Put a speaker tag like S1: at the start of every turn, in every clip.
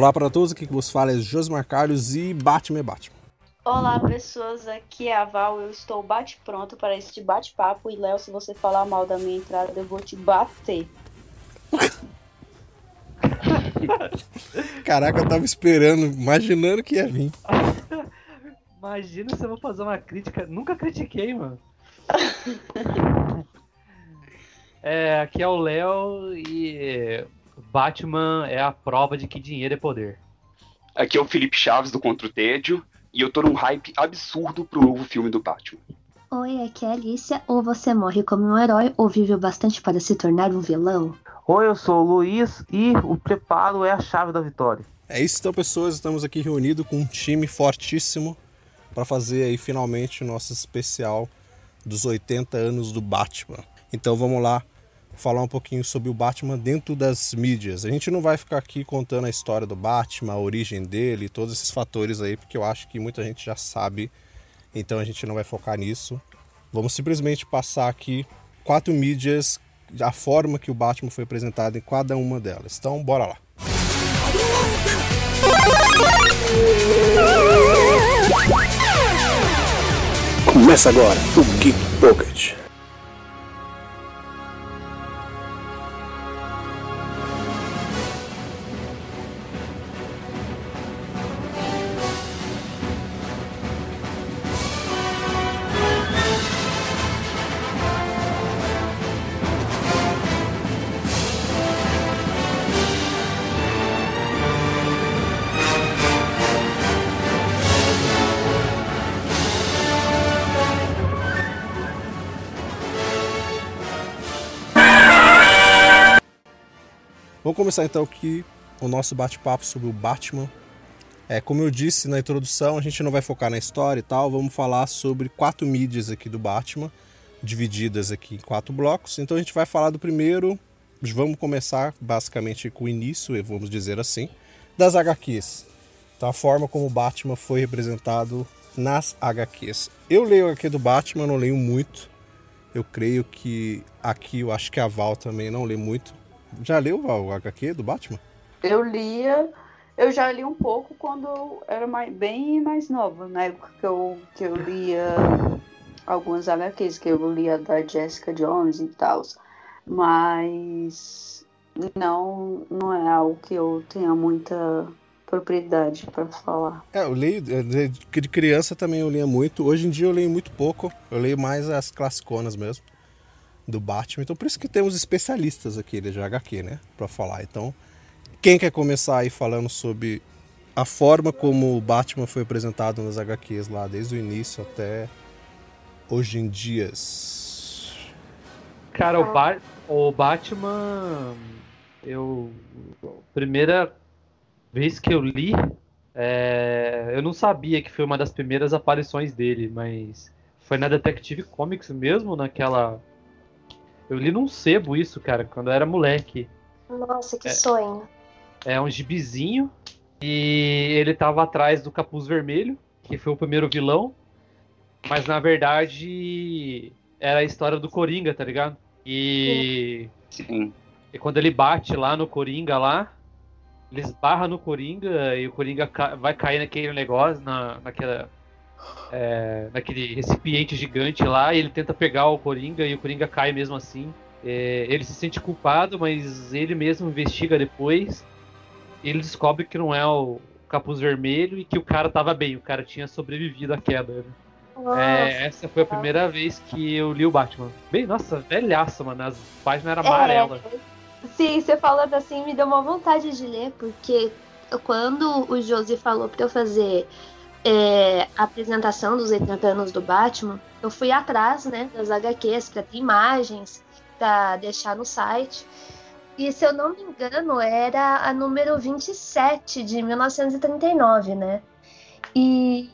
S1: Olá para todos, aqui que vos fala é Josmar Carlos e Batman é Batman.
S2: Olá pessoas, aqui é a Val, eu estou bate pronto para este bate-papo e Léo, se você falar mal da minha entrada, eu vou te bater.
S1: Caraca, eu tava esperando, imaginando que ia vir.
S3: Imagina se eu vou fazer uma crítica. Nunca critiquei, mano. é, aqui é o Léo e Batman é a prova de que dinheiro é poder.
S4: Aqui é o Felipe Chaves do Contra o Tédio e eu tô num hype absurdo pro novo filme do Batman.
S5: Oi, aqui é a Alicia. Ou você morre como um herói ou vive bastante para se tornar um vilão.
S6: Oi, eu sou o Luiz e o preparo é a chave da vitória.
S1: É isso então, pessoas, estamos aqui reunidos com um time fortíssimo para fazer aí finalmente o nosso especial dos 80 anos do Batman. Então vamos lá falar um pouquinho sobre o Batman dentro das mídias. A gente não vai ficar aqui contando a história do Batman, a origem dele, todos esses fatores aí, porque eu acho que muita gente já sabe. Então a gente não vai focar nisso. Vamos simplesmente passar aqui quatro mídias, a forma que o Batman foi apresentado em cada uma delas. Então bora lá.
S7: Começa agora o Geek Pocket.
S1: Vamos começar então aqui o nosso bate-papo sobre o Batman. É, como eu disse na introdução, a gente não vai focar na história e tal, vamos falar sobre quatro mídias aqui do Batman, divididas aqui em quatro blocos. Então a gente vai falar do primeiro, vamos começar basicamente com o início, vamos dizer assim, das HQs. Então a forma como o Batman foi representado nas HQs. Eu leio a HQ do Batman, não leio muito. Eu creio que aqui, eu acho que a Val também não lê muito. Já leu o HQ do Batman?
S2: Eu lia, eu já li um pouco quando eu era mais, bem mais nova, na época que eu, que eu lia algumas HQs, que eu lia da Jessica Jones e tal. Mas não, não é algo que eu tenha muita propriedade para falar.
S1: É, eu leio, de criança também eu lia muito. Hoje em dia eu leio muito pouco. Eu leio mais as classiconas mesmo do Batman. Então por isso que temos especialistas aqui de HQ, né, para falar. Então, quem quer começar aí falando sobre a forma como o Batman foi apresentado nas HQs lá desde o início até hoje em dias?
S3: Cara, o, ba o Batman eu primeira vez que eu li é, eu não sabia que foi uma das primeiras aparições dele, mas foi na Detective Comics mesmo, naquela eu li num sebo isso, cara, quando eu era moleque.
S5: Nossa, que
S3: É.
S5: sonho.
S3: É um gibizinho. E ele tava atrás do Capuz Vermelho, que foi o primeiro vilão. Mas na verdade era a história do Coringa, tá ligado? E,
S4: Sim.
S3: e quando ele bate lá no Coringa lá, ele esbarra no Coringa e o Coringa ca- vai cair naquele negócio, na, naquela. É, naquele recipiente gigante lá, e ele tenta pegar o Coringa e o Coringa cai mesmo assim. É, ele se sente culpado, mas ele mesmo investiga depois. Ele descobre que não é o capuz vermelho e que o cara tava bem, o cara tinha sobrevivido à queda. né?
S5: Nossa.
S3: É, essa foi a primeira vez que eu li o Batman. Bem, nossa, velhaça, mano. As páginas eram
S5: É,
S3: amarelas.
S5: Sim, você falando assim me deu uma vontade de ler, porque quando o Josi falou pra eu fazer é, a apresentação dos 80 anos do Batman, eu fui atrás né, das HQs pra ter imagens, pra deixar no site. E se eu não me engano, era a número 27 de 1939, né? E,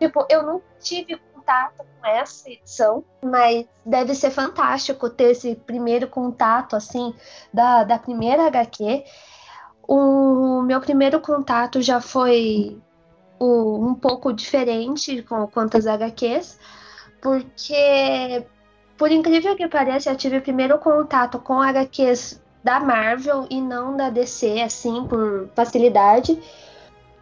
S5: tipo, eu não tive contato com essa edição, mas deve ser fantástico ter esse primeiro contato, assim, da, da primeira HQ. O meu primeiro contato já foi um pouco diferente com quantas HQs, porque, por incrível que pareça, eu tive o primeiro contato com HQs da Marvel e não da DC, assim, por facilidade.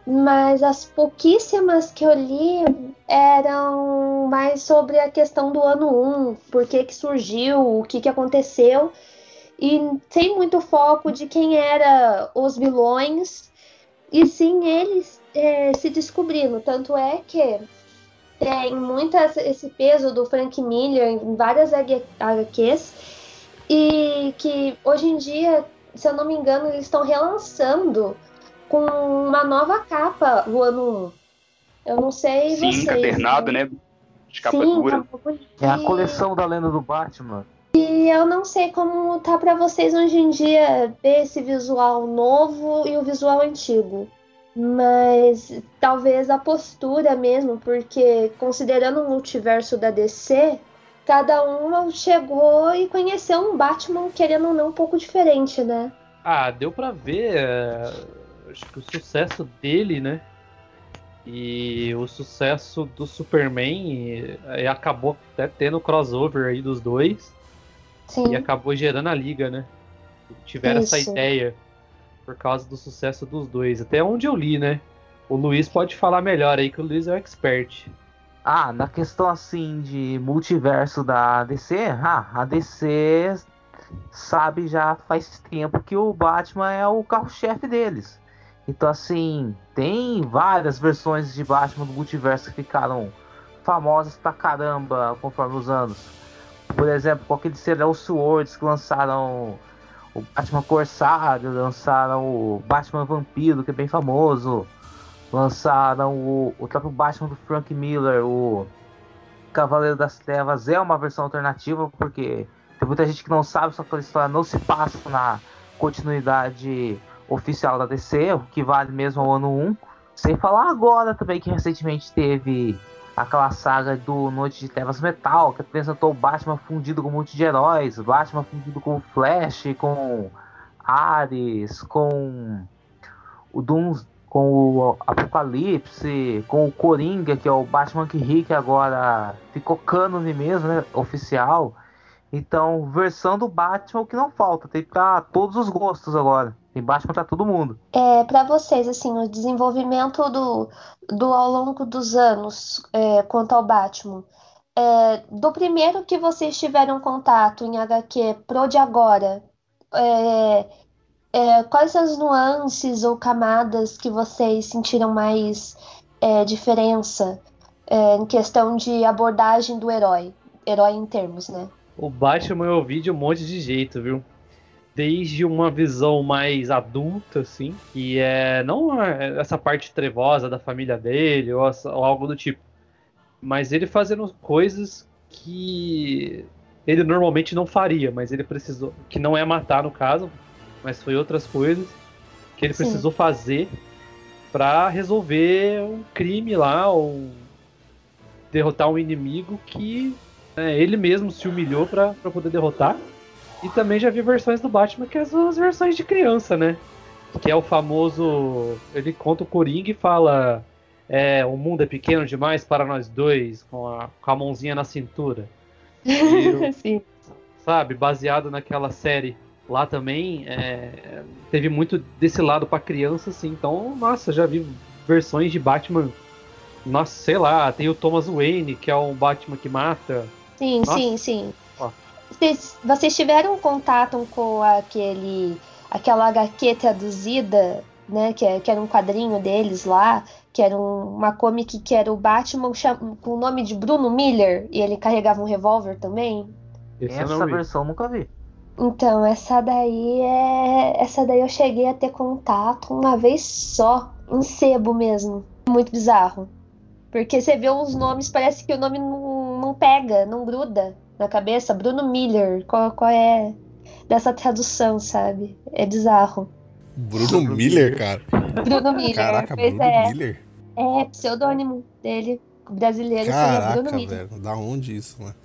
S5: Mas as pouquíssimas que eu li eram mais sobre a questão do ano 1, por que, que surgiu, o que, que aconteceu, e sem muito foco de quem eram os vilões, e sim eles é, se descobrindo. Tanto é que tem muito esse peso do Frank Miller em várias HQs, e que hoje em dia, se eu não me engano, eles estão relançando com uma nova capa o ano 1. Eu não sei
S4: Sim,
S5: vocês.
S4: encadernado, né? De capa
S5: Sim,
S4: dura.
S5: capa bonita.
S6: É a coleção da lenda do Batman.
S5: E eu não sei como tá pra vocês hoje em dia ver esse visual novo e o visual antigo. Mas talvez a postura mesmo, porque considerando o multiverso da DC, cada um chegou e conheceu um Batman, querendo ou não, um pouco diferente, né?
S3: Ah, deu pra ver é, acho que o sucesso dele, né? E o sucesso do Superman e, e acabou até tendo crossover aí dos dois
S5: Sim.
S3: e acabou gerando a liga, né? Tiveram essa
S5: Isso.
S3: ideia por causa do sucesso dos dois. Até onde eu li, né? O Luiz pode falar melhor aí, que o Luiz é o expert.
S6: Ah, na questão assim de multiverso da DC, ah, a DC sabe já faz tempo que o Batman é o carro-chefe deles. Então assim, tem várias versões de Batman do multiverso que ficaram famosas pra caramba conforme os anos. Por exemplo, com aqueles Swords que lançaram o Batman Corsário, lançaram o Batman Vampiro, que é bem famoso. Lançaram o, o próprio Batman do Frank Miller, o Cavaleiro das Trevas é uma versão alternativa, porque tem muita gente que não sabe, só que a história não se passa na continuidade oficial da DC, o que vale mesmo ao ano 1. Sem falar agora também que recentemente teve aquela saga do Noite de Trevas Metal, que apresentou o Batman fundido com um monte de heróis, Batman fundido com o Flash, com Ares, com o Doom, com o Apocalipse, com o Coringa, que é o Batman que ri, agora ficou cânone mesmo, né, oficial. Então, versão do Batman, que não falta, tem pra todos os gostos agora. Tem Batman pra todo mundo.
S5: É, para vocês, assim, o desenvolvimento do, do ao longo dos anos é, quanto ao Batman, é, do primeiro que vocês tiveram contato em HQ pro de agora, é, é, quais as nuances ou camadas que vocês sentiram mais é, diferença é, em questão de abordagem do herói? Herói em termos, né?
S3: O Batman eu vi de um monte de jeito, viu? Desde uma visão mais adulta, assim, que é não essa parte trevosa da família dele ou, ou algo do tipo, mas ele fazendo coisas que ele normalmente não faria, mas ele precisou, que não é matar no caso, mas foi outras coisas que ele
S5: Sim.
S3: precisou fazer pra resolver um crime lá ou derrotar um inimigo que é, ele mesmo se humilhou pra poder derrotar. E também já vi versões do Batman que são as versões de criança, né? Que é o famoso. Ele conta o Coringa e fala: é, O mundo é pequeno demais para nós dois, com a, com a mãozinha na cintura. E o-
S5: Sim.
S3: sabe, baseado naquela série lá também, é, teve muito desse lado pra criança, assim. Então, nossa, já vi versões de Batman. Nossa, sei lá, tem o Thomas Wayne, que é um Batman que mata.
S5: Sim,
S3: Nossa.
S5: sim, sim. Vocês, vocês tiveram contato com aquele, aquela HQ traduzida, né? Que, é- que era um quadrinho deles lá, que era um- uma comic que era o Batman com o nome de Bruno Miller e ele carregava um revólver também.
S6: Essa
S3: vi.
S6: versão eu nunca vi.
S5: Então, essa daí é. Essa daí eu cheguei a ter contato uma vez só, em sebo mesmo. Muito bizarro. Porque você vê os nomes, parece que o nome não, não pega, não gruda na cabeça. Bruno Miller, qual, qual é dessa tradução, sabe? É bizarro.
S1: Bruno Miller, cara.
S5: Bruno Miller,
S1: Caraca,
S5: pois
S1: Bruno
S5: é.
S1: Miller.
S5: É pseudônimo dele. Brasileiro seria Bruno
S1: Caraca,
S5: Miller.
S1: velho. Da onde isso, mano?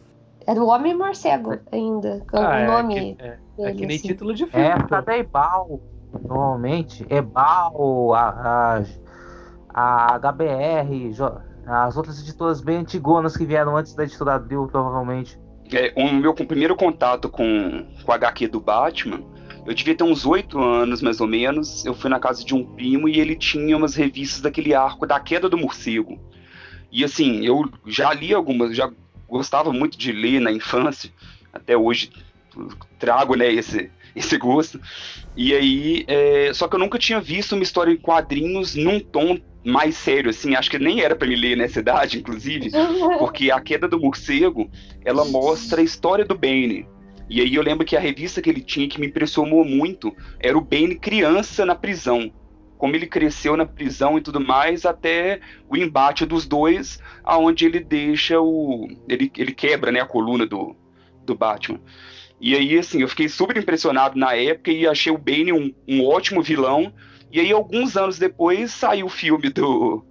S5: Era o Homem Morcego ainda, com
S3: Ah,
S5: o
S3: é
S5: nome
S3: que, é,
S5: dele.
S3: é que nem
S5: assim.
S3: título de filme.
S6: É,
S3: pô.
S6: cada Ebal, normalmente. Ebal, a, a, a HBR, as outras editoras bem antigonas que vieram antes da editora Abril, provavelmente.
S4: É, o meu primeiro contato com, com a HQ do Batman Eu devia ter uns oito anos, mais ou menos. Eu fui na casa de um primo e ele tinha umas revistas daquele arco da queda do morcego. E assim, eu já li algumas, já gostava muito de ler na infância. Até hoje trago, né, esse, esse gosto. E aí, é, só que eu nunca tinha visto uma história em quadrinhos num tom mais sério, assim, acho que nem era para me ler nessa idade, inclusive, porque a queda do morcego, ela mostra a história do Bane. E aí eu lembro que a revista que ele tinha que me impressionou muito era o Bane criança na prisão. Como ele cresceu na prisão e tudo mais, até o embate dos dois, aonde ele deixa o. ele, ele quebra né, a coluna do, do Batman. E aí, assim, eu fiquei super impressionado na época e achei o Bane um, um ótimo vilão. E aí, alguns anos depois, saiu o filme do,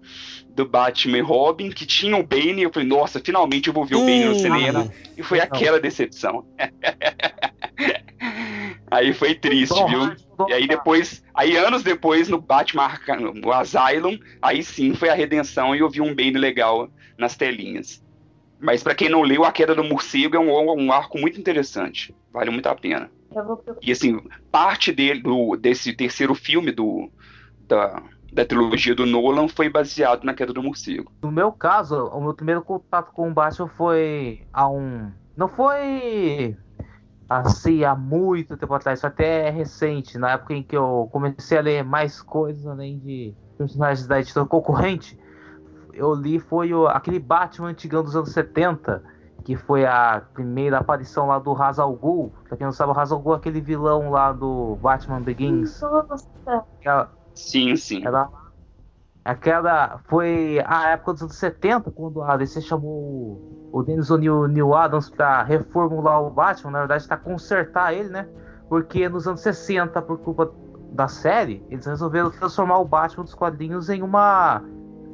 S4: do Batman e Robin, que tinha o Bane, e eu falei, nossa, finalmente eu vou ver o Bane no cinema. E foi aquela decepção. aí foi triste, viu? E aí depois, aí anos depois, no Batman no Asylum, aí sim foi a redenção e eu vi um Bane legal nas telinhas. Mas pra quem não leu, A Queda do Morcego é um, um arco muito interessante. Vale muito a pena.
S5: Eu vou.
S4: E assim, parte dele, do, desse terceiro filme do, da, da trilogia do Nolan foi baseado na Queda do Morcego.
S6: No meu caso, o meu primeiro contato com o Batman foi há um. Não foi assim há muito tempo atrás, foi até recente, na época em que eu comecei a ler mais coisas além de personagens da editora concorrente. Eu li foi o, aquele Batman antigão dos anos 70, que foi a primeira aparição lá do Ra's al Ghul. Pra quem não sabe, o Ra's al Ghul é aquele vilão lá do Batman Begins.
S5: Nossa,
S4: Sim, sim.
S6: Ela, aquela foi a época dos anos 70, quando a DC chamou o Dennis O'Neill Neil Adams pra reformular o Batman, na verdade, pra consertar ele, né? Porque nos anos 60, por culpa da série, eles resolveram transformar o Batman dos quadrinhos em uma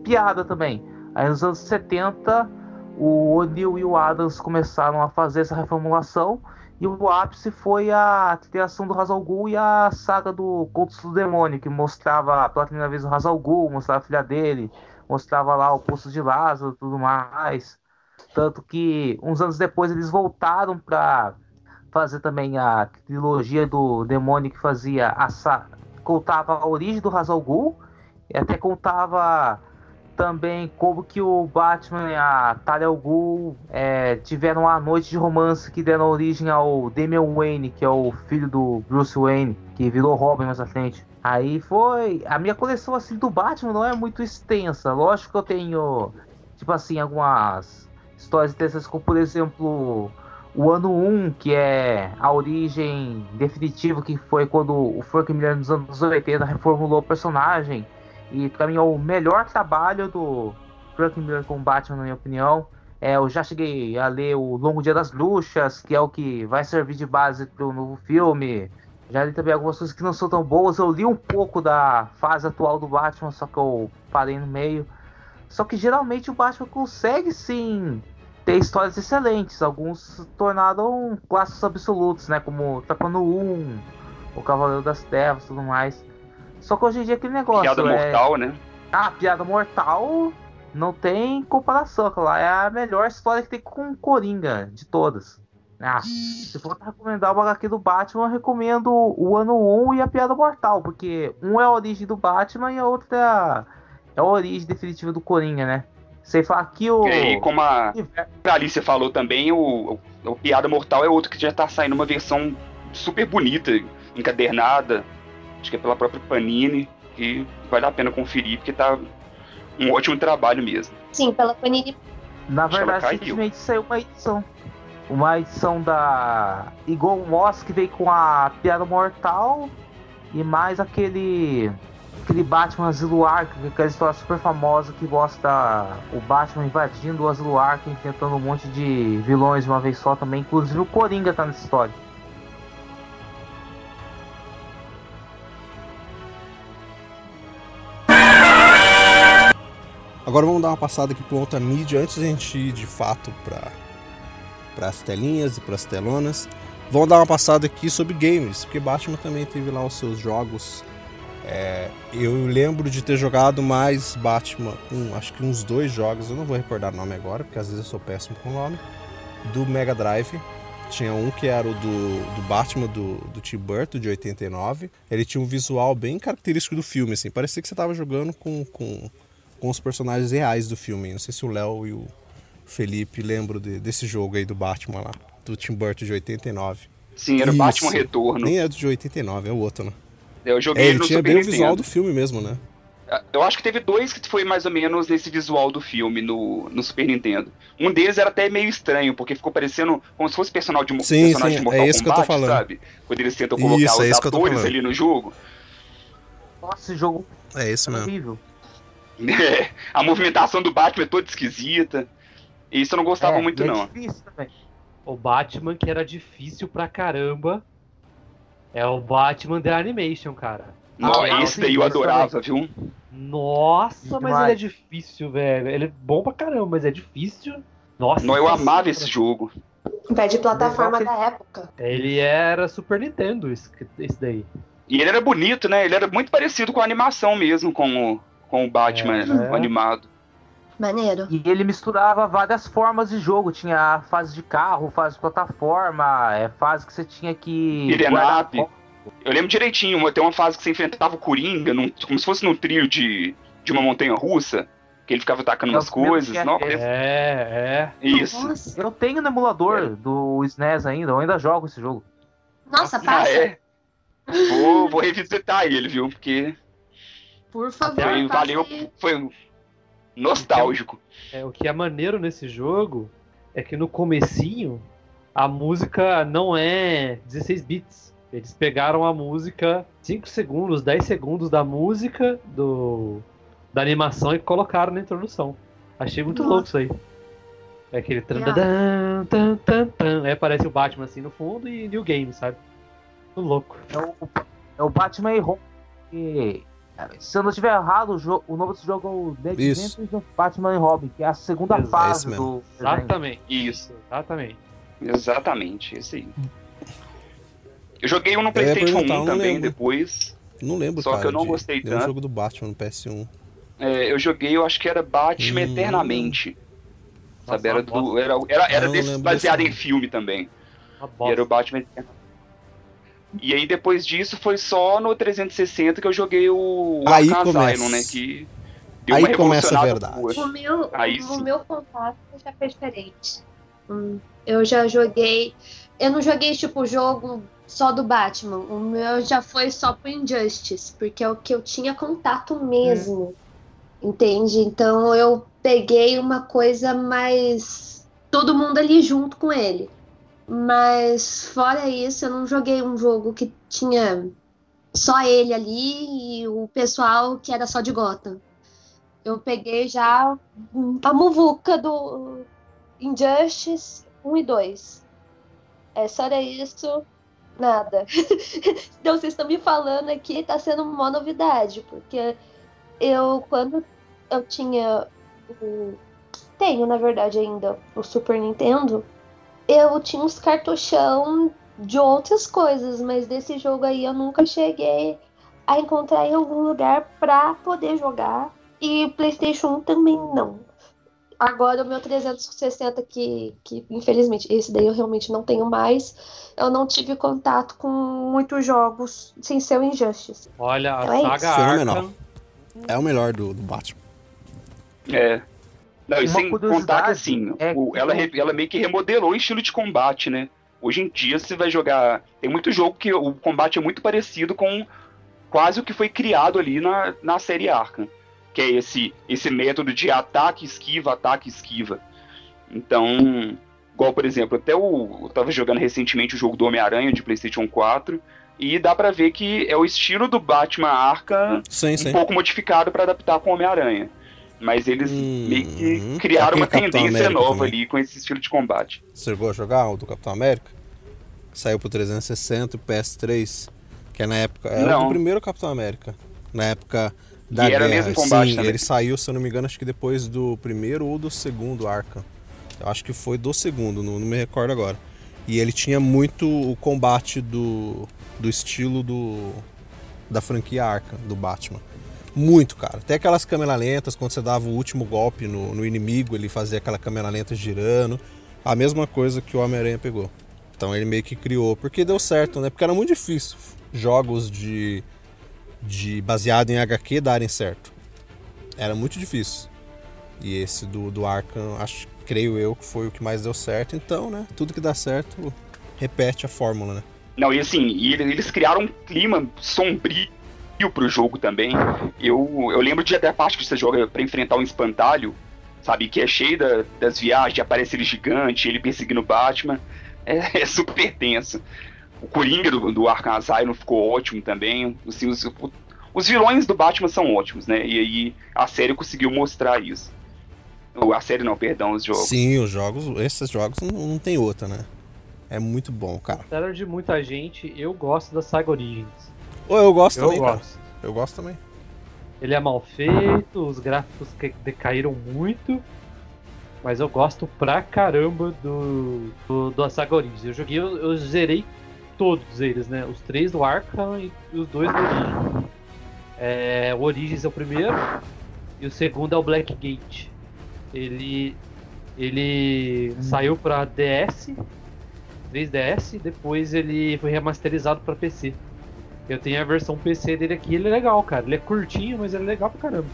S6: piada também. Aí nos anos 70, o O'Neill e o Adams começaram a fazer essa reformulação. E o ápice foi a criação do Hazal Ghul e a saga do Contos do Demônio, que mostrava pela primeira vez o Hazal Ghul, mostrava a filha dele, mostrava lá o Poço de Lázaro tudo mais. Tanto que uns anos depois eles voltaram para fazer também a trilogia do demônio que fazia a contava a origem do Hazal Ghul e até contava também como que o Batman e a Talia al Ghul é, tiveram uma noite de romance que deram origem ao Damian Wayne, que é o filho do Bruce Wayne, que virou Robin mais à frente. Aí foi. A minha coleção assim do Batman não é muito extensa. Lógico que eu tenho, tipo assim, algumas histórias interessantes, como por exemplo o ano 1, que é a origem definitiva, que foi quando o Frank Miller nos anos 80 reformulou o personagem. E pra mim é o melhor trabalho do Frank Miller com Batman, na minha opinião. É, eu já cheguei a ler o Longo Dia das Bruxas, que é o que vai servir de base pro novo filme. Já li também algumas coisas que não são tão boas. Eu li um pouco da fase atual do Batman, só que eu parei no meio. Só que geralmente o Batman consegue sim ter histórias excelentes. Alguns se tornaram clássicos absolutos, né? Como Trapano 1, O Cavaleiro das Trevas tudo mais. Só que hoje em dia aquele negócio.
S4: Piada
S6: é...
S4: mortal, né?
S6: Ah, Piada Mortal não tem comparação. Aquela é a melhor história que tem com Coringa de todas. Ah, se for recomendar uma HQ do Batman, eu recomendo o ano 1 e a Piada Mortal, porque um é a origem do Batman e a outra é a, é a origem definitiva do Coringa, né? Sem falar que o.
S4: E aí, como a a Alicia falou também, o, o, o Piada Mortal é outro que já tá saindo uma versão super bonita, encadernada, acho que é pela própria Panini, que vale a pena conferir, porque tá um ótimo trabalho mesmo.
S5: Sim, pela Panini.
S6: Na verdade, simplesmente saiu uma edição. Uma edição da Eagle Moss que veio com a Piada Mortal e mais aquele. Aquele Batman Asilo Arkham, aquela história super famosa que mostra o Batman invadindo o Asilo Arkham, enfrentando um monte de vilões de uma vez só também. Inclusive o Coringa tá nessa história.
S1: Agora vamos dar uma passada aqui por outra mídia antes da gente ir de fato para as telinhas e para as telonas. Vamos dar uma passada aqui sobre games, porque Batman também teve lá os seus jogos. É, eu lembro de ter jogado mais Batman, acho que uns dois jogos, eu não vou recordar o nome agora, porque às vezes eu sou péssimo com o nome, do Mega Drive, Tinha um que era o do, do Batman do, do Tim Burton, de 89. Ele tinha um visual bem característico do filme, assim. Parecia que você tava jogando com, com, com os personagens reais do filme. Não sei se o Léo e o Felipe lembram de- desse jogo aí do Batman lá, do Tim Burton de 89.
S4: Sim, era o
S1: Isso.
S4: Batman Retorno.
S1: Nem é do de 89, é o outro, né?
S4: Eu joguei
S1: É,
S4: ele no
S1: tinha
S4: Super
S1: bem o visual do filme mesmo, né?
S4: Eu acho que teve dois que foi mais ou menos nesse visual do filme no, no Super Nintendo. Um deles era até meio estranho, porque ficou parecendo como se fosse personal de,
S1: Sim,
S4: personagem
S1: sim,
S4: de Mortal
S1: é isso que eu tô falando.
S4: sabe? Quando eles tentam colocar
S1: Isso, é
S4: os
S1: isso tô
S4: atores ali no jogo.
S6: Nossa, esse jogo
S1: É esse
S6: é
S1: mesmo.
S6: horrível.
S4: a movimentação do Batman é toda esquisita. E isso eu não gostava
S6: É,
S4: muito,
S6: é
S4: não.
S6: difícil.
S3: O Batman que era difícil pra caramba é o Batman The Animation, cara.
S4: Não,
S6: Ah,
S4: esse daí eu adorava, viu?
S3: Nossa, mas ele é difícil, velho. Ele é bom pra caramba, mas é difícil. Nossa.
S4: Não, eu amava esse jogo.
S5: Pé de plataforma
S6: Legal
S5: da época.
S3: Ele era Super Nintendo, esse, esse daí.
S4: E ele era bonito, né? Ele era muito parecido com a animação mesmo, com o, com o Batman
S3: É.
S4: animado.
S5: Maneiro.
S6: E ele misturava várias formas de jogo. Tinha a fase de carro, fase de plataforma, é fase que você tinha que. Guardar
S4: up. Eu lembro direitinho, uma- tem uma fase que você enfrentava o Coringa, num- como se fosse num trio de, de uma montanha russa, que ele ficava atacando
S6: É
S4: umas coisas.
S6: é
S4: Não.
S3: É, é.
S4: Isso.
S5: Nossa,
S6: Eu tenho no emulador do SNES ainda, eu ainda jogo esse jogo.
S5: Nossa
S4: Ah,
S5: passa.
S4: é? Vou, vou revisitar ele, viu? Porque
S5: Por favor,
S4: Foi-
S5: passa
S4: valeu.
S5: aí.
S4: foi nostálgico.
S3: É, o que é maneiro nesse jogo é que no comecinho a música não é 16 bits. Eles pegaram a música 5 segundos, 10 segundos da música do da animação e colocaram na introdução. Achei muito
S5: Nossa.
S3: louco isso aí. É aquele tan tan tan tan tan. Aí aparece o Batman assim no fundo e New Game, sabe? Muito louco.
S6: É o, é o Batman e Se eu não estiver errado, o, jo- o nome desse jogo é o The
S1: Isso.
S6: Adventures of Batman e Robin, que é a segunda
S3: Exato,
S6: fase
S1: mesmo.
S6: do.
S3: Exatamente.
S4: Isso,
S3: Exatamente.
S4: exatamente, esse aí. Eu joguei um no PlayStation
S1: perguntar, eu
S4: 1
S1: não
S4: também,
S1: lembro.
S4: depois.
S1: Não lembro,
S4: Só que
S1: cara.
S4: eu não
S1: de
S4: gostei tanto.
S1: jogo do Batman no PS1.
S4: É, eu joguei, eu acho que era Batman
S1: Hum.
S4: Eternamente. Sabe, era, do, era, era, era desse- baseado
S1: desse
S4: em filme também. E era o Batman Eternamente. E aí depois disso foi só no 360 que eu joguei o, o
S1: Aí
S4: Arkham
S1: começa.
S4: Asylum, né? Que deu
S1: Aí
S4: uma
S1: começa a verdade.
S4: boa.
S5: O meu,
S4: Aí
S5: o
S4: sim.
S5: meu contato já foi diferente. Hum, eu já joguei. Eu não joguei tipo jogo só do Batman. O meu já foi só pro Injustice, porque é o que eu tinha contato mesmo. Entende? Então eu peguei uma coisa mais. Todo mundo ali junto com ele. Mas fora isso, eu não joguei um jogo que tinha só ele ali e o pessoal que era só de Gotham. Eu peguei já a muvuca do Injustice 1 e 2. É, só era isso, nada. então vocês estão me falando aqui, tá sendo uma novidade, porque eu, quando eu tinha o. Tenho, na verdade, ainda o Super Nintendo, eu tinha uns cartuchão de outras coisas, mas desse jogo aí eu nunca cheguei a encontrar em algum lugar pra poder jogar. E PlayStation 1 também não. Agora o meu 360, que, que infelizmente esse daí eu realmente não tenho mais, eu não tive contato com muitos jogos sem ser o Injustice.
S3: Olha, a
S5: Então é
S3: saga.
S1: Fenomenal.
S3: Arkham.
S1: É o melhor do, do Batman.
S4: É. Não, e sem contar que assim,
S6: é
S4: o-
S6: que
S4: ela, re- ela meio que remodelou o estilo de combate, né? Hoje em dia você vai jogar. Tem muito jogo que o combate é muito parecido com quase o que foi criado ali na, na série Arkham. Que é esse, esse método de ataque, esquiva, ataque, esquiva. Então, igual por exemplo, até o. Eu tava jogando recentemente o jogo do Homem-Aranha de PlayStation 4. E dá pra ver que é o estilo do Batman Arkham
S1: Sim,
S4: um
S1: sim.
S4: pouco modificado para adaptar com o Homem-Aranha. Mas eles
S1: Hum,
S4: meio que
S1: uhum.
S4: criaram uma tendência
S1: América
S4: nova
S1: também.
S4: ali com esse estilo de combate.
S1: Você chegou a jogar o do Capitão América? Que saiu pro 360 e PS3. Que é na época. Era
S4: Não.
S1: o primeiro Capitão América. Na época da
S4: E era
S1: guerra.
S4: mesmo combate
S1: Sim,
S4: também.
S1: ele saiu, se eu não me engano, acho que depois do primeiro ou do segundo Arkham. Eu acho que foi do segundo, não, não me recordo agora. E ele tinha muito o combate do, do estilo do da franquia Arkham, do Batman. Muito, cara. Até aquelas câmeras lentas, quando você dava o último golpe no, no inimigo, ele fazia aquela câmera lenta girando. A mesma coisa que o Homem-Aranha pegou. Então ele meio que criou, porque deu certo, né? Porque era muito difícil jogos de, de baseado em HQ darem certo. Era muito difícil. E esse do, do Arkham, acho, creio eu, que foi o que mais deu certo. Então, né? Tudo que dá certo, repete a fórmula, né?
S4: Não, e assim, ele- eles criaram um clima sombrio pro jogo também. Eu, eu lembro de até a parte que você joga pra enfrentar um espantalho, sabe? Que é cheio da- das viagens, aparece ele gigante, ele perseguindo o Batman. É, é super tenso. O Coringa do, do Arkham Asylum ficou ótimo também. Assim, os, os vilões do Batman são ótimos, né? E aí a série conseguiu mostrar isso. A série não, perdão, os jogos.
S1: Sim, os jogos, esses jogos não, não tem outra, né? É muito bom, cara.
S3: Apesar de muita gente, eu gosto da saga Origins.
S1: Eu gosto
S3: Eu
S1: também, cara.
S3: gosto.
S1: Eu gosto também.
S3: Ele é mal feito, os gráficos que decaíram muito. Mas eu gosto pra caramba do, do, do Saga Origins. Eu joguei, eu, eu zerei todos eles, né? Os três do Arkham e os dois do Origins. É, o Origins é o primeiro e o segundo é o Blackgate. Ele, ele saiu pra DS, 3DS, depois ele foi remasterizado pra PC. Eu tenho a versão PC dele aqui, ele é legal, cara. Ele é curtinho, mas ele é legal pra caramba.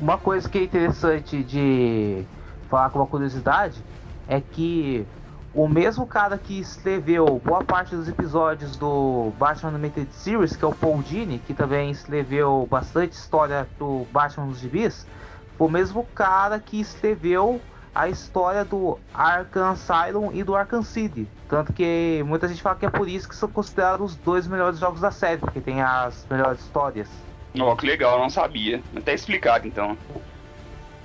S6: Uma coisa que é interessante de falar com uma curiosidade é que o mesmo cara que escreveu boa parte dos episódios do Batman Animated Series, que é o Paul Dini, que também escreveu bastante história do Batman nos gibis, foi o mesmo cara que escreveu a história do Arkham Asylum e do Arkham City. Tanto que muita gente fala que é por isso que são considerados os dois melhores jogos da série, porque tem as melhores histórias.
S4: Ó, que legal, eu não sabia. Até explicado então.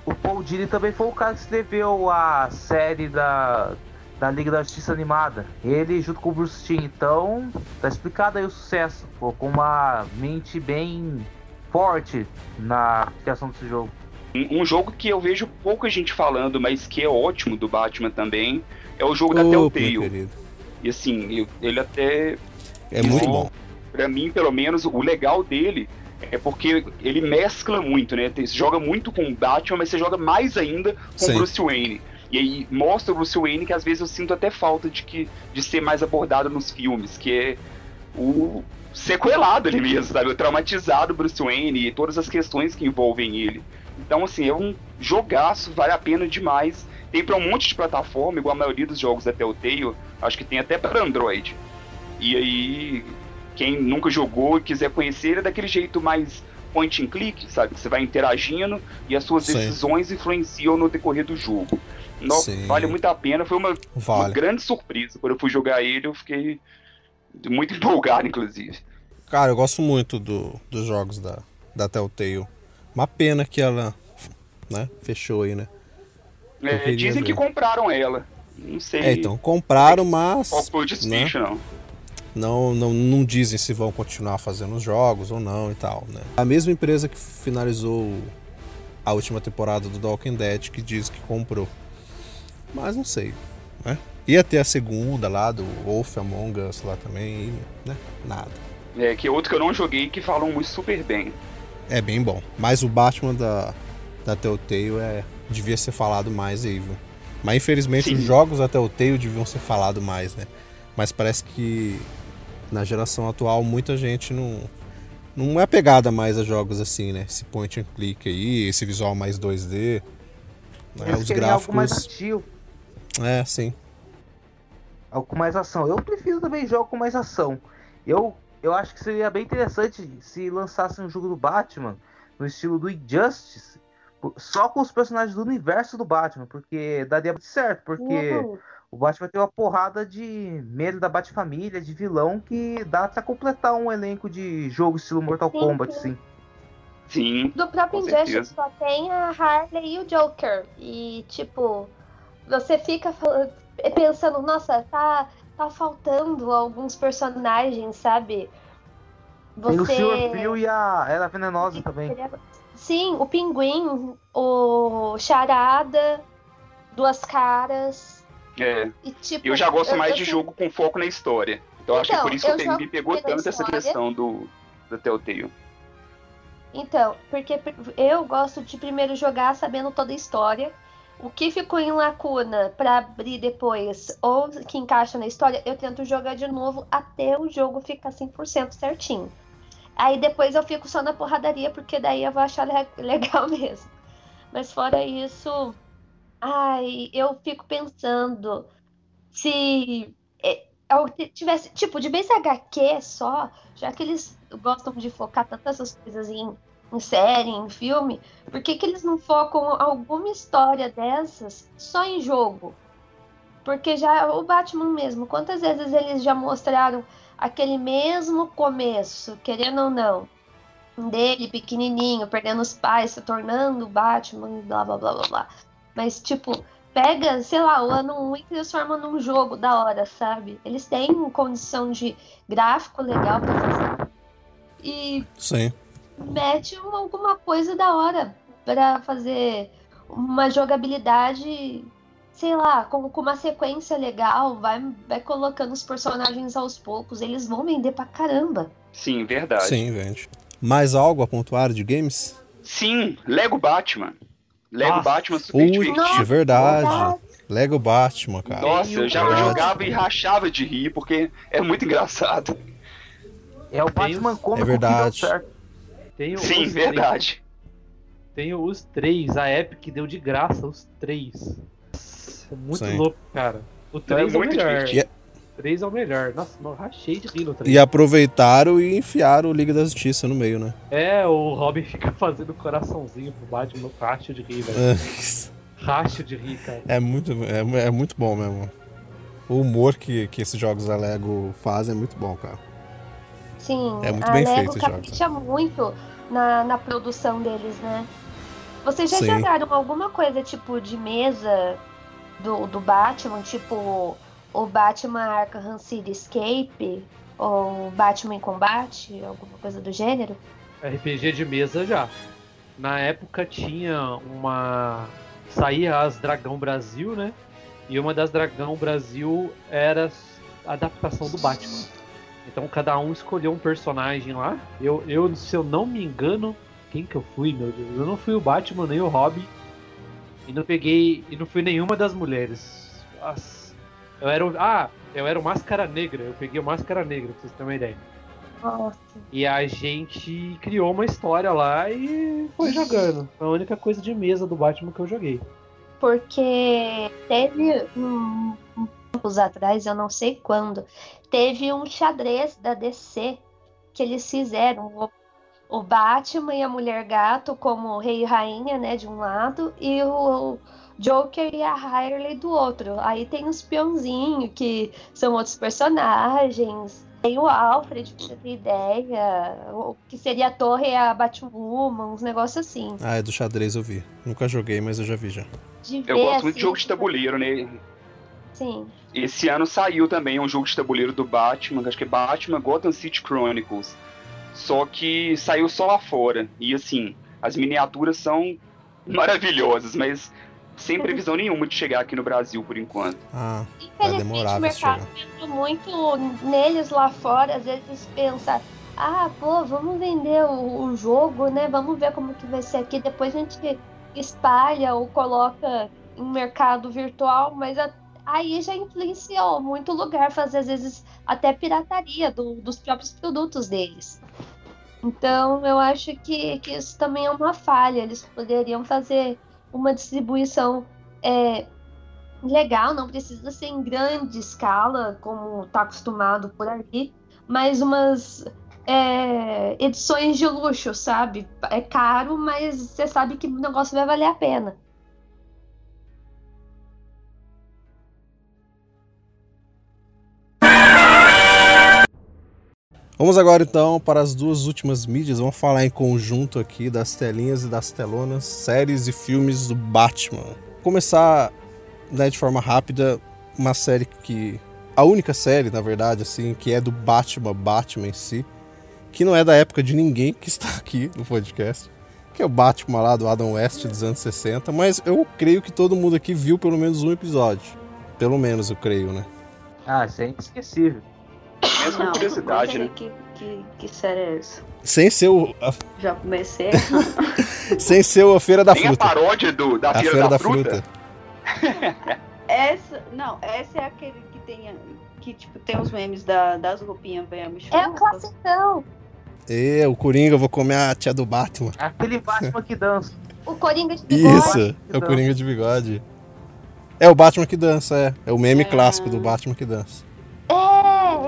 S6: O Paul Dini também foi o cara que escreveu a série da, da Liga da Justiça Animada. Ele junto com o Bruce Timm. Então, tá explicado aí o sucesso. Pô, com uma mente bem forte na criação desse jogo.
S4: Um, um jogo que eu vejo pouca gente falando, mas que é ótimo do Batman também, é o jogo da
S1: Ô, meu
S4: Telltale. E assim, eu- ele até,
S1: É muito bom.
S4: pra mim, pelo menos, o legal dele é porque ele mescla muito, né? Você joga muito com o Batman, mas você joga mais ainda com o
S1: Sim.
S4: Bruce Wayne. E aí mostra o Bruce Wayne que às vezes eu sinto até falta de, que, de ser mais abordado nos filmes, que é o sequelado ali mesmo, sabe? O traumatizado Bruce Wayne e todas as questões que envolvem ele. Então, assim, é um jogaço, vale a pena demais. Tem pra um monte de plataforma, igual a maioria dos jogos da Telltale, acho que tem até para Android. E aí, quem nunca jogou e quiser conhecer, ele é daquele jeito mais point and click, sabe? Que você vai interagindo e as suas
S1: Sim.
S4: decisões influenciam no decorrer do jogo. No- vale muito a pena, foi uma, uma
S1: Vale.
S4: grande surpresa. Quando eu fui jogar ele, eu fiquei muito empolgado, inclusive.
S1: Cara, eu gosto muito do, dos jogos da, da Telltale. Uma pena que ela né, fechou aí, né?
S4: É, dizem que
S1: ver.
S4: compraram ela. Não sei
S1: É, então, compraram, mas
S4: qual foi o desfecho, não.
S1: não, não, não dizem se vão continuar fazendo os jogos ou não e tal, né? A mesma empresa que finalizou a última temporada do Walking Dead que diz que comprou. Mas não sei, né? Ia ter a segunda lá do Wolf Among Us lá também, né? Nada.
S4: É, que é outro que eu não joguei que falam muito super bem.
S1: É bem bom. Mas o Batman da, da Telltale é, devia ser falado mais aí, viu? Mas infelizmente
S4: Sim.
S1: os jogos da Telltale deviam ser falado mais, né? Mas parece que na geração atual muita gente não, não é pegada mais a jogos assim, né? Esse point and click aí, esse visual mais 2D. Né?
S6: Eles
S1: Os
S6: algo mais
S1: gráficos.
S6: sutil,
S1: É, sim.
S6: algo com mais ação. Eu prefiro também jogo com mais ação. Eu, eu acho que seria bem interessante se lançassem um jogo do Batman no estilo do Injustice, só com os personagens do universo do Batman, porque daria muito certo, porque
S5: Uhum.
S6: o Batman tem uma porrada de medo da Batfamília, de vilão, que dá pra completar um elenco de jogo estilo Mortal
S5: Sim,
S6: Kombat,
S5: sim.
S6: sim.
S4: Sim,
S5: Do próprio Injustice só tem a Harley e o Joker. E, tipo, você fica pensando, nossa, tá, tá faltando alguns personagens, sabe?
S6: Tem o
S5: Você.
S6: Silver Feel e a Era Venenosa também.
S5: Sim, o Pinguim, o Charada, Duas Caras.
S4: é.
S5: E, tipo,
S4: Eu já gosto
S5: eu-
S4: mais
S5: eu
S4: de jogo com foco na história. Então, acho que
S5: Então,
S4: por isso que me pegou tanto essa questão do da Telltale.
S5: Então, porque eu gosto de primeiro jogar sabendo toda a história. O que ficou em lacuna pra abrir depois, ou que encaixa na história, eu tento jogar de novo até o jogo ficar 100% certinho. Aí depois eu fico só na porradaria, porque daí eu vou achar le- legal mesmo. Mas fora isso, ai, eu fico pensando se é, eu t- tivesse, tipo, de vez HQ só, já que eles gostam de focar tantas essas coisas em, em série, em filme, por que, que eles não focam alguma história dessas só em jogo? Porque já o Batman mesmo, quantas vezes eles já mostraram aquele mesmo começo, querendo ou não, dele pequenininho, perdendo os pais, se tornando Batman, blá blá blá blá blá. Mas, tipo, pega, sei lá, o ano 1 e transforma num jogo da hora, sabe? Eles têm condição de gráfico legal pra fazer. E
S1: Sim.
S5: Mete um- alguma coisa da hora pra fazer uma jogabilidade, sei lá, com, com uma sequência legal, vai, vai colocando os personagens aos poucos, eles vão vender pra caramba.
S4: Sim, verdade.
S1: Sim, vende. Mais algo a pontuar de games?
S4: Sim, Lego Batman. Lego
S3: Nossa.
S4: Batman super.
S5: Nossa,
S1: de verdade.
S5: verdade.
S1: Lego Batman, cara.
S4: Nossa, eu já
S1: Verdade.
S4: jogava e rachava de rir, porque é muito engraçado.
S6: É o Batman
S3: os-
S6: cômico
S1: É verdade.
S6: que deu certo.
S3: Tem
S4: Sim,
S3: os,
S4: verdade.
S3: Tem, tem os três, a Epic deu de graça os três. É muito
S1: Sim.
S3: louco, cara. O
S4: Então
S3: 3 é,
S4: é
S3: o
S4: muito
S3: melhor.
S4: divertido.
S3: O 3 é o melhor. Nossa, eu rachei de rir no 3.
S1: E aproveitaram e enfiaram o Liga da Justiça no meio, né?
S3: É, o Robin fica fazendo coraçãozinho pro Batman no racho de rir, velho.
S1: É,
S3: Racho de rir, cara.
S1: É muito, é, é muito bom mesmo. O humor que, que esses jogos da Lego fazem é muito bom, cara.
S5: Sim,
S1: É muito
S5: a
S1: bem
S5: Lego
S1: feito
S5: capricha muito na, na produção deles, né? Vocês já
S1: Sim.
S5: jogaram alguma coisa tipo de mesa do, do Batman, tipo o Batman Arkham City Escape ou Batman em Combate, alguma coisa do gênero?
S3: RPG de mesa já. Na época tinha uma. Saía as Dragão Brasil, né? E uma das Dragão Brasil era a adaptação do Batman. Então cada um escolheu um personagem lá. Eu, eu, se eu não me engano, quem que eu fui, meu Deus? Eu não fui o Batman nem o Robin. E não peguei. E não fui nenhuma das mulheres. As- eu era o. Ah, eu era o Máscara Negra. Eu peguei o Máscara Negra, pra vocês terem uma ideia.
S5: Nossa.
S3: E a gente criou uma história lá e foi jogando. Foi a única coisa de mesa do Batman que eu joguei.
S5: Porque teve um, um tempos atrás, eu não sei quando, teve um xadrez da DC que eles fizeram. O, o Batman e a Mulher Gato como rei e rainha, né, de um lado, e o Joker e a Harley do outro. Aí tem os peãozinhos, que são outros personagens. Tem o Alfred, pra você ter ideia. O que seria a torre e a Batwoman, uns negócios assim.
S1: Ah, é do xadrez eu vi. Nunca joguei, mas eu já vi já.
S5: De
S4: Eu
S5: ver,
S4: gosto muito de
S5: assim,
S4: jogo de tabuleiro, né?
S5: Sim.
S4: Esse ano saiu também um jogo de tabuleiro do Batman, acho que é Batman Gotham City Chronicles. Só que saiu só lá fora. E assim, as miniaturas são maravilhosas, mas sem previsão nenhuma de chegar aqui no Brasil por enquanto.
S1: Ah, Vai
S5: Infelizmente,
S1: demorar
S5: o mercado entra muito neles lá fora. Às vezes pensa, ah, pô, vamos vender o, o jogo, né? Vamos ver como que vai ser aqui. Depois a gente espalha ou coloca em mercado virtual, mas a- aí já influenciou muito lugar fazer, às vezes, até pirataria do- dos próprios produtos deles. Então, eu acho que, que isso também é uma falha. Eles poderiam fazer uma distribuição é, legal, não precisa ser em grande escala, como está acostumado por aqui, mas umas é, edições de luxo, sabe? É caro, mas você sabe que o negócio vai valer a pena.
S1: Vamos agora então para as duas últimas mídias. Vamos falar em conjunto aqui das telinhas e das telonas, séries e filmes do Batman. Começar né, de forma rápida uma série que a única série, na verdade, assim, que é do Batman, Batman em si, que não é da época de ninguém que está aqui no podcast, que é o Batman lá do Adam West dos anos 60, mas eu creio que todo mundo aqui viu pelo menos um episódio. Pelo menos eu creio, né?
S6: Ah, isso é inesquecível.
S4: Mesma
S2: Não,
S4: curiosidade, né?
S2: Que, que, que série é essa?
S1: Sem ser, o, a,
S2: Já comecei.
S1: sem ser a Feira da
S4: Tem a
S1: Fruta.
S4: paródia do, da
S1: A
S4: Feira, da, Fruta.
S2: Essa, não, essa é aquele que tem, que tipo, tem os memes da, das roupinhas velha
S5: É o classicão.
S1: E o Coringa, eu vou comer a tia do Batman.
S6: Aquele Batman que dança.
S5: O Coringa de bigode.
S1: Isso, é o Coringa de bigode. É o Batman que dança, é. É o meme
S2: É.
S1: clássico do Batman que dança.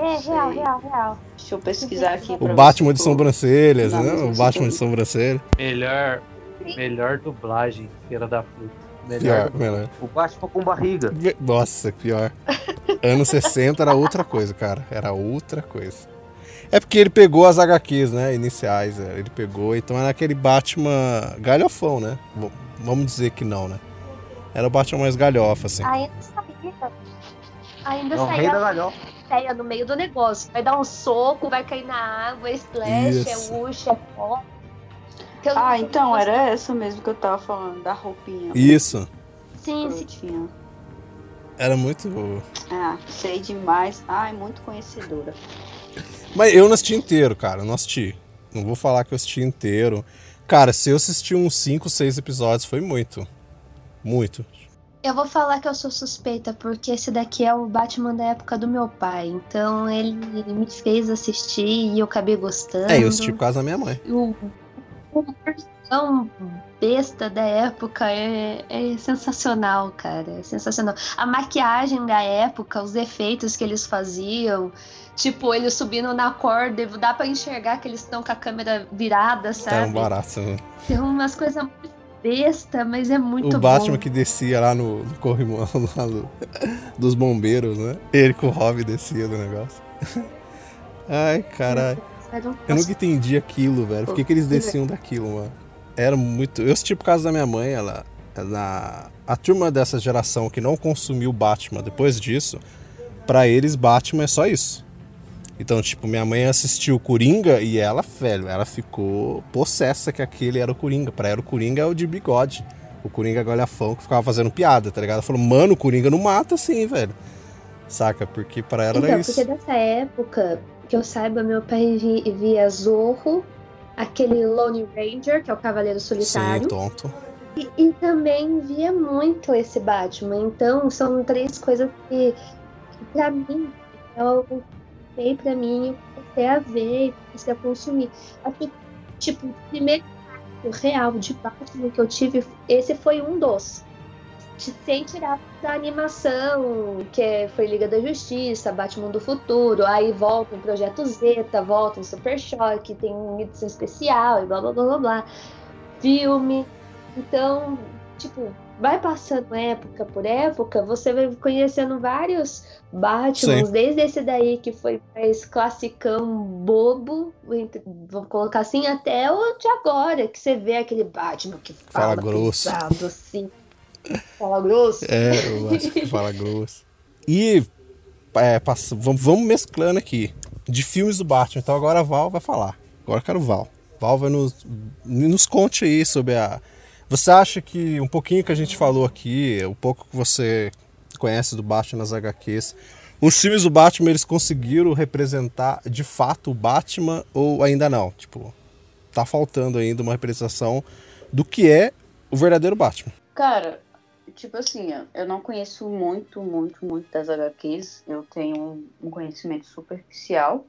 S5: É, real, real, real.
S2: Deixa eu pesquisar aqui.
S1: O Batman de sobrancelhas,
S2: Não,
S1: né?
S2: não
S1: O Batman de
S2: se-
S1: sobrancelha.
S3: Melhor, melhor dublagem, Feira da Fruta.
S6: Melhor.
S1: Pior, melhor.
S6: O Batman com barriga.
S1: Nossa, pior. Anos 60 era outra coisa, cara. Era outra coisa. É porque ele pegou as HQs, né? Iniciais. é, Ele pegou, então era aquele Batman galhofão, né? V- Vamos dizer que não, né? Era o Batman mais galhofa, assim.
S5: Ainda saía. Ainda
S6: É o rei da galhofa.
S5: Ideia no meio do negócio. Vai dar um soco, vai cair na água, é splash,
S1: Isso.
S5: é uxa, é pó. Um-
S2: Ah, então, era essa mesmo que eu tava falando, da roupinha.
S1: Isso.
S5: Sim, sim.
S1: Era muito.
S2: Ah, sei demais. Ai, muito conhecedora.
S1: Mas eu não assisti inteiro, cara. eu Não assisti. Não vou falar que eu assisti inteiro. Cara, se eu assisti uns 5, 6 episódios, foi muito. Muito.
S5: Eu vou falar que eu sou suspeita, porque esse daqui é o Batman da época do meu pai. Então ele me fez assistir e eu acabei gostando.
S1: É, eu assisti por causa da minha mãe.
S5: O, o versão besta da época é, é sensacional, cara. É sensacional. A maquiagem da época, os efeitos que eles faziam. Tipo, eles subindo na corda, dá pra enxergar que eles estão com a câmera virada, sabe?
S1: um barato.
S5: Tem umas coisas muito besta, mas é muito
S1: o Batman
S5: bom.
S1: que descia lá no, no corrimão lá do- dos bombeiros, né? Ele com o Robin descia do negócio. Ai, caralho. Eu nunca entendi aquilo, velho. Por que, que eles desciam daquilo, mano? Era muito. Eu assisti por causa da minha mãe, ela. ela... A turma dessa geração que não consumiu Batman depois disso, pra eles Batman é só isso. Então, tipo, minha mãe assistiu Coringa e ela, velho, ela ficou possessa que aquele era o Coringa. Pra ela, o Coringa é o de bigode. O Coringa galhafão que ficava fazendo piada, tá ligado? Ela falou, mano, o Coringa não mata assim, velho. Saca? Porque pra ela
S5: Então,
S1: era isso.
S5: porque dessa época, que eu saiba, meu pai vi- via Zorro, aquele Lone Ranger, que é o Cavaleiro
S1: Sim,
S5: Solitário,
S1: tonto.
S5: e, e também via muito esse Batman. Então, são três coisas que, que pra mim, eu comecei pra mim, eu comecei a ver, e comecei a consumir. Que, tipo, o primeiro impacto real de Batman que eu tive, esse foi um dos. Sem tirar da animação, que é- foi Liga da Justiça, Batman do Futuro, aí volta em Projeto Zeta, volta em Super Choque, tem edição especial e blá blá blá blá blá. Filme. Então, tipo, vai passando época por época, você vai conhecendo vários Batmans, desde esse daí que foi mais classicão bobo, vamos colocar assim, até o de agora, que você vê aquele Batman que
S1: Fala
S5: fala,
S1: grosso.
S5: pesado, assim. Fala grosso.
S1: É, eu acho que fala grosso. E é, passa- vamos, vamos mesclando aqui. De filmes do Batman. Então agora a Val vai falar. Agora eu quero o Val. Val vai nos, nos conte aí sobre a. Você acha que um pouquinho que a gente falou aqui, o pouco que você conhece do Batman nas HQs, os filmes do Batman eles conseguiram representar de fato o Batman ou ainda não? Tipo, tá faltando ainda uma representação do que é o verdadeiro Batman.
S2: Cara, tipo assim, eu não conheço muito, muito, muito das HQs. Eu tenho um, um conhecimento superficial,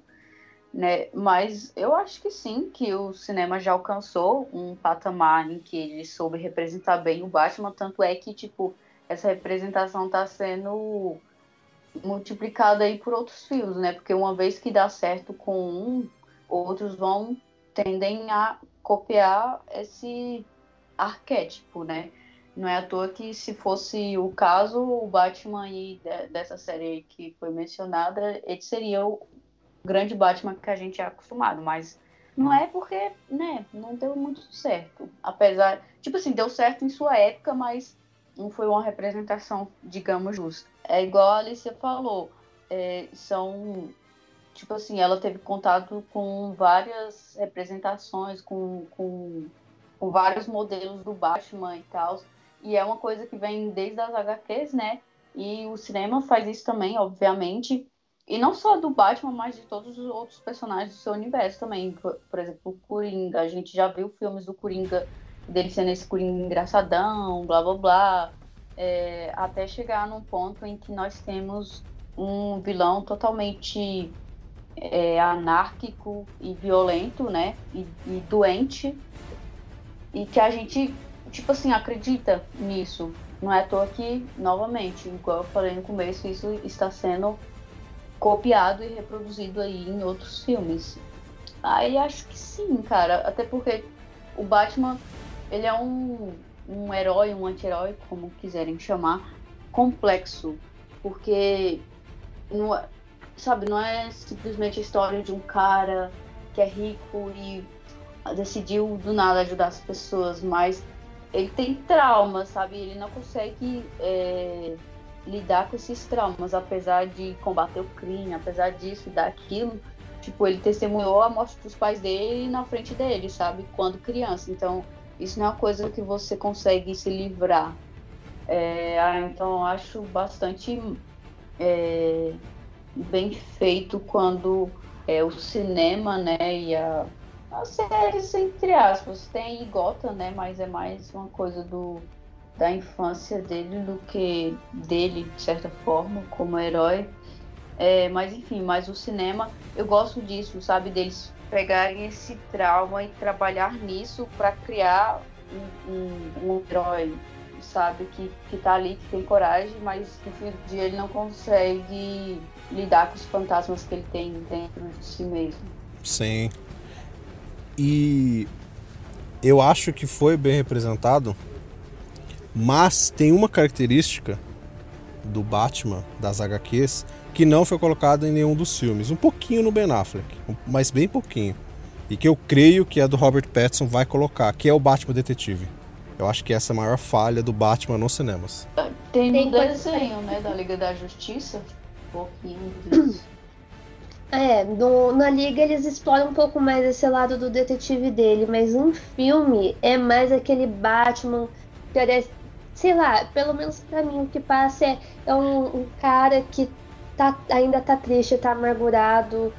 S2: né? Mas eu acho que sim, que o cinema já alcançou um patamar em que ele soube representar bem o Batman. Tanto é que, tipo, essa representação tá sendo multiplicada aí por outros filmes, né? Porque uma vez que dá certo com um, outros vão tendem a copiar esse arquétipo, né? Não é à toa que se fosse o caso, o Batman aí de- dessa série que foi mencionada, ele seria o grande Batman que a gente é acostumado, mas não é porque, né, não deu muito certo. Apesar, tipo assim, deu certo em sua época, mas não foi uma representação, digamos, justa. É igual a Alicia falou, é, são tipo assim, ela teve contato com várias representações, com, com, com vários modelos do Batman e tal. E é uma coisa que vem desde as HQs, né? E o cinema faz isso também, obviamente. E não só do Batman, mas de todos os outros personagens do seu universo também. Por, exemplo, o Coringa. A gente já viu filmes do Coringa, dele sendo esse Coringa engraçadão, blá blá blá. é, até chegar num ponto em que nós temos um vilão totalmente é, anárquico e violento, né? E, e doente. E que a gente, tipo assim, acredita nisso. Não é à toa que, novamente, igual eu falei no começo, isso está sendo copiado e reproduzido aí em outros filmes. Aí acho que sim, cara. Até porque o Batman, ele é um, um herói, um anti-herói, como quiserem chamar, complexo. Porque, não, é, sabe, não é simplesmente a história de um cara que é rico e decidiu do nada ajudar as pessoas, mas ele tem traumas, sabe? Ele não consegue é, lidar com esses traumas, apesar de combater o crime, apesar disso daquilo. Tipo, ele testemunhou a morte dos pais dele na frente dele, sabe? Quando criança. Então, isso não é uma coisa que você consegue se livrar. É, ah, então, acho bastante é, bem feito quando é, o cinema, né, e a as séries, entre aspas, tem Gotham, né? Mas é mais uma coisa do, da infância dele do que dele, de certa forma, como herói. É, mas enfim, mas o cinema, eu gosto disso, sabe? Deles pegarem esse trauma e trabalhar nisso para criar um, um, um, herói, sabe? Que, que tá ali, que tem coragem, mas no fim do dia ele não consegue lidar com os fantasmas que ele tem dentro de si mesmo.
S1: Sim. E eu acho que foi bem representado, mas tem uma característica do Batman das HQs que não foi colocada em nenhum dos filmes. Um pouquinho no Ben Affleck, mas bem pouquinho. E que eu creio que a do Robert Pattinson vai colocar, que é o Batman Detetive. Eu acho que essa é a maior falha do Batman nos cinemas.
S2: Tem, tem desenho, né, da Liga da Justiça. Um pouquinho disso.
S5: É, no, na liga eles exploram um pouco mais esse lado do detetive dele, mas um filme é mais aquele Batman que parece, sei lá, pelo menos para mim o que passa é, é um, um, cara que tá, ainda tá triste, tá amargurado,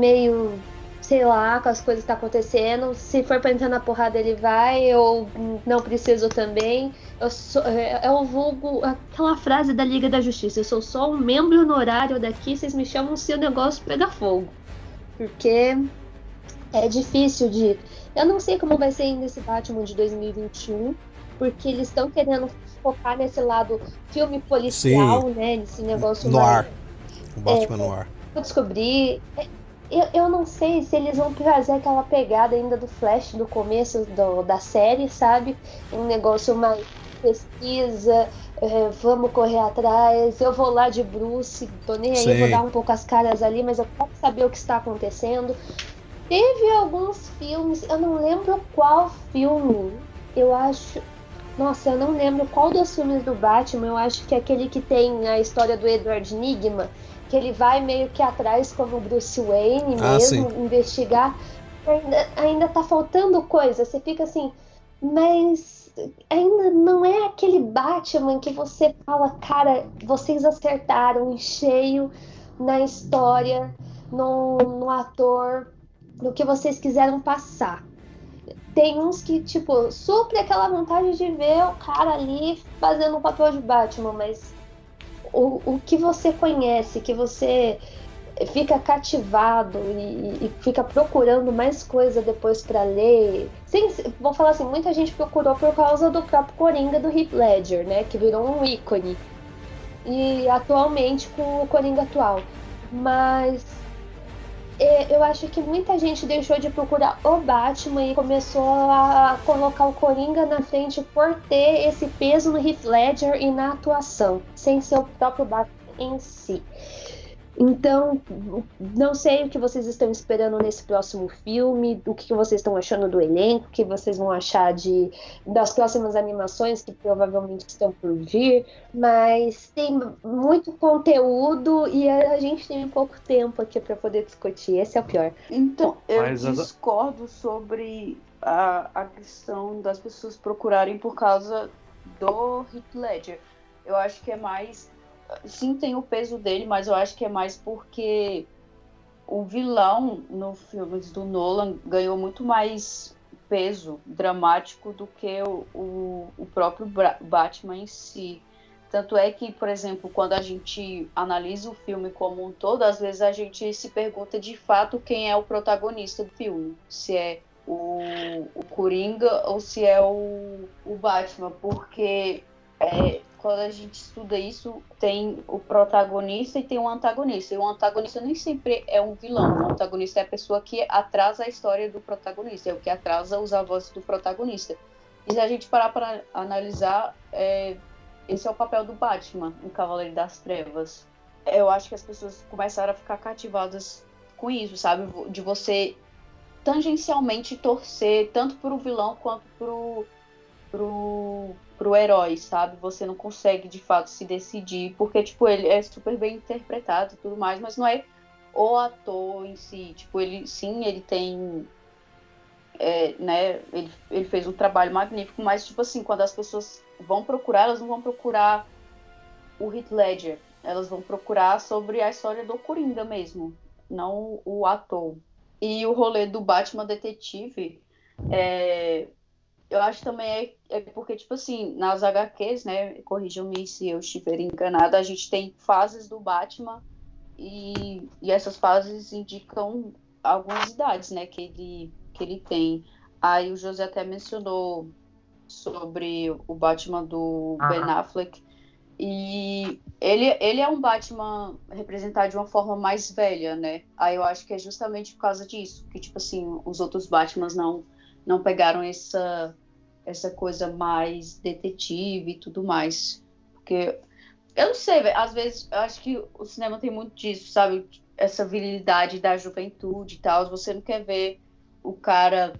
S5: meio, sei lá, com as coisas que tá acontecendo. Se for pra entrar na porrada ele vai, ou não preciso também. Eu sou, é, é o vulgo, aquela frase da Liga da Justiça, eu sou só um membro honorário daqui, vocês me chamam se o negócio pegar fogo. Porque é difícil de. Eu não sei como vai ser ainda esse Batman de 2021, porque eles estão querendo focar nesse lado filme policial, Sim. né? Nesse negócio
S1: no ar. O Batman é, no ar.
S5: Eu descobri. É, eu, eu não sei se eles vão trazer aquela pegada ainda do Flash do começo do, da série, sabe? Um negócio mais pesquisa, é, vamos correr atrás, eu vou lá de Bruce, tô nem aí, Sim. vou dar um pouco as caras ali, mas eu quero saber o que está acontecendo. Teve alguns filmes, eu não lembro qual filme, eu acho. Nossa, eu não lembro qual dos filmes do Batman, eu acho que é aquele que tem a história do Edward Nigma, que ele vai meio que atrás como Bruce Wayne ah, mesmo, sim. investigar. Ainda, ainda tá faltando coisa, você fica assim, mas ainda não é aquele Batman que você fala, cara, vocês acertaram em cheio na história, no, no ator, no que vocês quiseram passar. Tem uns que, tipo, supre aquela vontade de ver o cara ali fazendo o papel de Batman, mas o, o que você conhece, que você fica cativado e, e, fica procurando mais coisa depois para ler. Sim, vou falar assim, muita gente procurou por causa do próprio Coringa do Heath Ledger, né, que virou um ícone. E atualmente com o Coringa atual. Mas eu acho que muita gente deixou de procurar o Batman e começou a colocar o Coringa na frente por ter esse peso no Heath Ledger e na atuação, sem ser o próprio Batman em si. Então, não sei o que vocês estão esperando nesse próximo filme, o que vocês estão achando do elenco, o que vocês vão achar de das próximas animações que provavelmente estão por vir, mas tem muito conteúdo e a gente tem pouco tempo aqui para poder discutir. Esse é o pior.
S2: Então, eu mas discordo sobre a, a questão das pessoas procurarem por causa do Heath Ledger. Eu acho que é mais sim tem o peso dele, mas eu acho que é mais porque o vilão no filme do Nolan ganhou muito mais peso dramático do que o, o, o próprio Batman em si. Tanto é que, por exemplo, quando a gente analisa o filme como um todo, às vezes a gente se pergunta de fato quem é o protagonista do filme. Se é o, o Coringa ou se é o, o Batman. Porque é, quando a gente estuda isso, tem o protagonista e tem o antagonista. E o antagonista nem sempre é um vilão. O antagonista é a pessoa que atrasa a história do protagonista, é o que atrasa os avanços do protagonista. E se a gente parar para analisar, é, esse é o papel do Batman em Cavaleiro das Trevas. Eu acho que as pessoas começaram a ficar cativadas com isso, sabe? De você tangencialmente torcer tanto pro vilão quanto pro, pro, pro herói, sabe? Você não consegue de fato se decidir, porque, tipo, ele é super bem interpretado e tudo mais, mas não é o ator em si. Tipo, ele sim, ele tem é, né, ele, ele fez um trabalho magnífico, mas, tipo assim, quando as pessoas vão procurar, elas não vão procurar o Heath Ledger, elas vão procurar sobre a história do Coringa mesmo, não o ator. E o rolê do Batman Detetive, é, eu acho também é, é, porque, tipo assim, nas HQs, né, corrijam-me se eu estiver enganada, a gente tem fases do Batman e, e essas fases indicam algumas idades, né, que ele que ele tem. Aí o José até mencionou sobre o Batman do Ben Affleck. E ele, ele é um Batman representado de uma forma mais velha, né? Aí eu acho que é justamente por causa disso. Que, tipo assim, os outros Batmans não, não pegaram essa, essa coisa mais detetive e tudo mais. Porque, eu não sei, às vezes eu acho que o cinema tem muito disso, sabe? Essa virilidade da juventude e tal. Você não quer ver o cara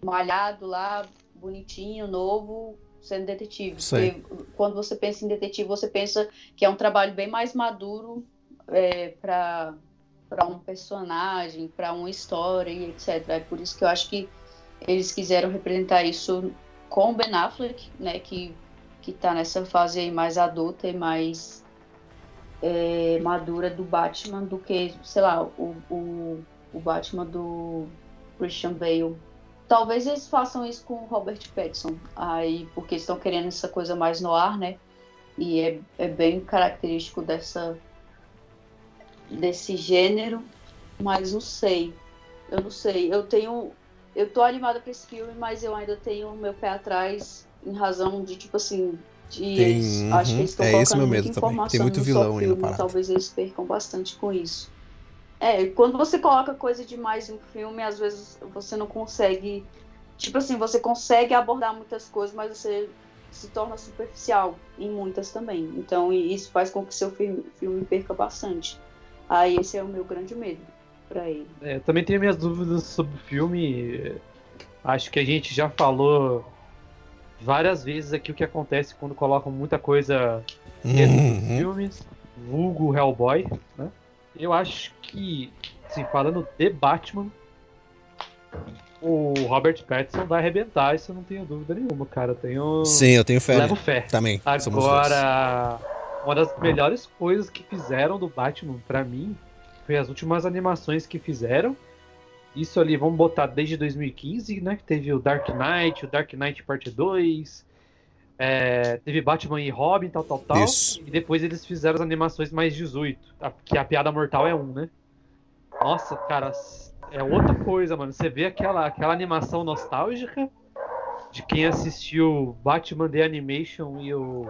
S2: malhado lá, bonitinho, novo, sendo detetive. Porque quando você pensa em detetive, você pensa que é um trabalho bem mais maduro é, para para um personagem, para uma história e etc. É por isso que eu acho que eles quiseram representar isso com o Ben Affleck, né, que que está nessa fase aí mais adulta e mais é, madura do Batman do que, sei lá, o, o, o Batman do Christian Bale. Talvez eles façam isso com o Robert Pattinson, aí, porque estão querendo essa coisa mais no ar, né? E é, é bem característico dessa desse gênero, mas não sei. Eu não sei. Eu tenho. Eu tô animada pra esse filme, mas eu ainda tenho meu pé atrás em razão de, tipo assim. De
S1: Tem,
S2: eles, acho que eles estão
S1: é
S2: colocando muita informação
S1: Tem muito
S2: no
S1: vilão no
S2: filme. Talvez eles percam bastante com isso. É, quando você coloca coisa demais em um filme, às vezes você não consegue. Tipo assim, você consegue abordar muitas coisas, mas você se torna superficial em muitas também. Então, isso faz com que seu filme, filme perca bastante. Aí esse é o meu grande medo pra ele.
S3: É, eu também tenho minhas dúvidas sobre o filme. Acho que a gente já falou várias vezes aqui o que acontece quando colocam muita coisa dentro dos
S1: Uhum.
S3: filmes, vulgo Hellboy, né? Eu acho que, assim, falando de Batman, o Robert Pattinson vai arrebentar, isso eu não tenho dúvida nenhuma, cara. Eu tenho.
S1: Sim, eu tenho fé.
S3: Levo fé.
S1: Também. somos dois.
S3: Agora, uma das melhores coisas que fizeram do Batman pra mim foi as últimas animações que fizeram. Isso ali, vamos botar desde 2015, né? Que teve o Dark Knight, o Dark Knight Parte 2. é, teve Batman e Robin, tal, tal, tal.
S1: Isso.
S3: E depois eles fizeram as animações mais 18. a- Que a piada mortal é um, né? Nossa, cara, é outra coisa, mano. Você vê aquela, aquela animação nostálgica de quem assistiu Batman The Animation e, o,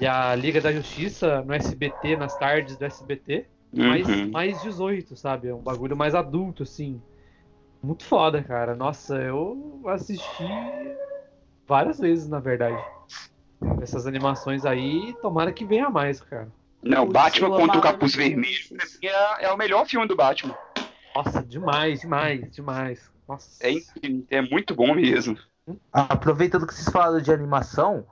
S3: e a Liga da Justiça no SBT, nas tardes do SBT. Mais,
S4: Uhum.
S3: mais 18, sabe? É um bagulho mais adulto, assim. Muito foda, cara. Nossa, eu assisti várias vezes, na verdade. Essas animações aí, tomara que venha mais, cara.
S4: Não,
S2: Putz,
S4: Batman contra o Capuz Vermelho é, é o melhor filme do Batman.
S3: Nossa, demais, demais, demais. Nossa.
S4: É, é muito bom mesmo.
S6: Aproveitando que vocês falaram de animação,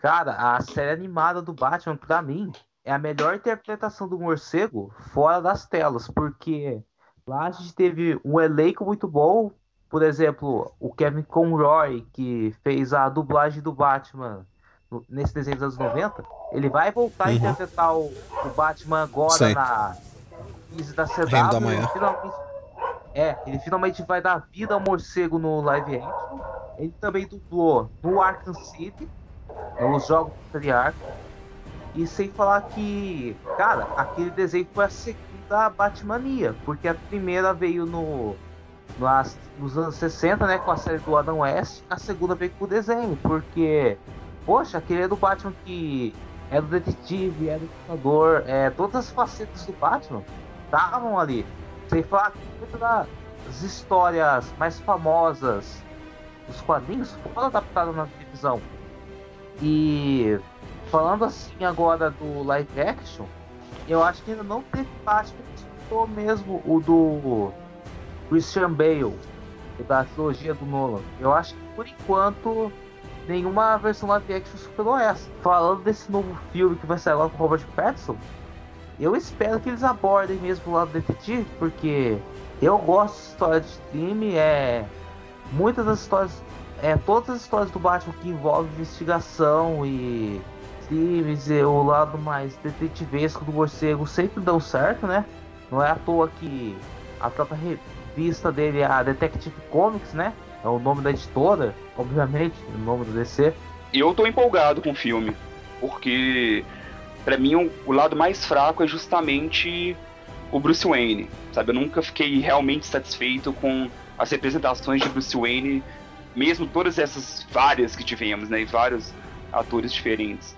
S6: cara, a série animada do Batman, pra mim, é a melhor interpretação do morcego fora das telas, porque lá a gente teve um elenco muito bom. Por exemplo, o Kevin Conroy, que fez a dublagem do Batman nesse desenho dos anos 90, ele vai voltar a
S1: Uhum.
S6: interpretar o, o Batman agora
S1: Sim.
S6: na crise da CW.
S1: Da Manhã.
S6: Finalmente, É, ele finalmente vai dar vida ao morcego no live action. Ele também dublou no Arkham City, nos jogos do Patriarca. E sem falar que, cara, aquele desenho foi a segunda Batmania, porque a primeira veio no, nas- nos anos 60, né, com a série do Adam West, a segunda veio com o desenho, porque, poxa, aquele é do Batman que é do detetive, é do lutador, é, todas as facetas do Batman estavam ali. Sem falar que das histórias mais famosas dos quadrinhos foram adaptadas na televisão. E falando assim agora do live action, eu acho que ainda não teve Batman que superou mesmo o do Christian Bale, da trilogia do Nolan. Eu acho que por enquanto nenhuma versão live action superou essa. Falando desse novo filme que vai sair agora com Robert Pattinson, eu espero que eles abordem mesmo o lado detetive, porque eu gosto de história de crime, é muitas das histórias, é todas as histórias do Batman que envolvem investigação e crimes e o lado mais detetivesco do morcego sempre dão certo, né? Não é à toa que a própria revista dele, a Detective Comics, né? É o nome da editora, obviamente, o nome do DC.
S4: Eu tô empolgado com o filme, porque pra mim o lado mais fraco é justamente o Bruce Wayne, sabe? Eu nunca fiquei realmente satisfeito com as representações de Bruce Wayne, mesmo todas essas várias que tivemos, né? E vários atores diferentes.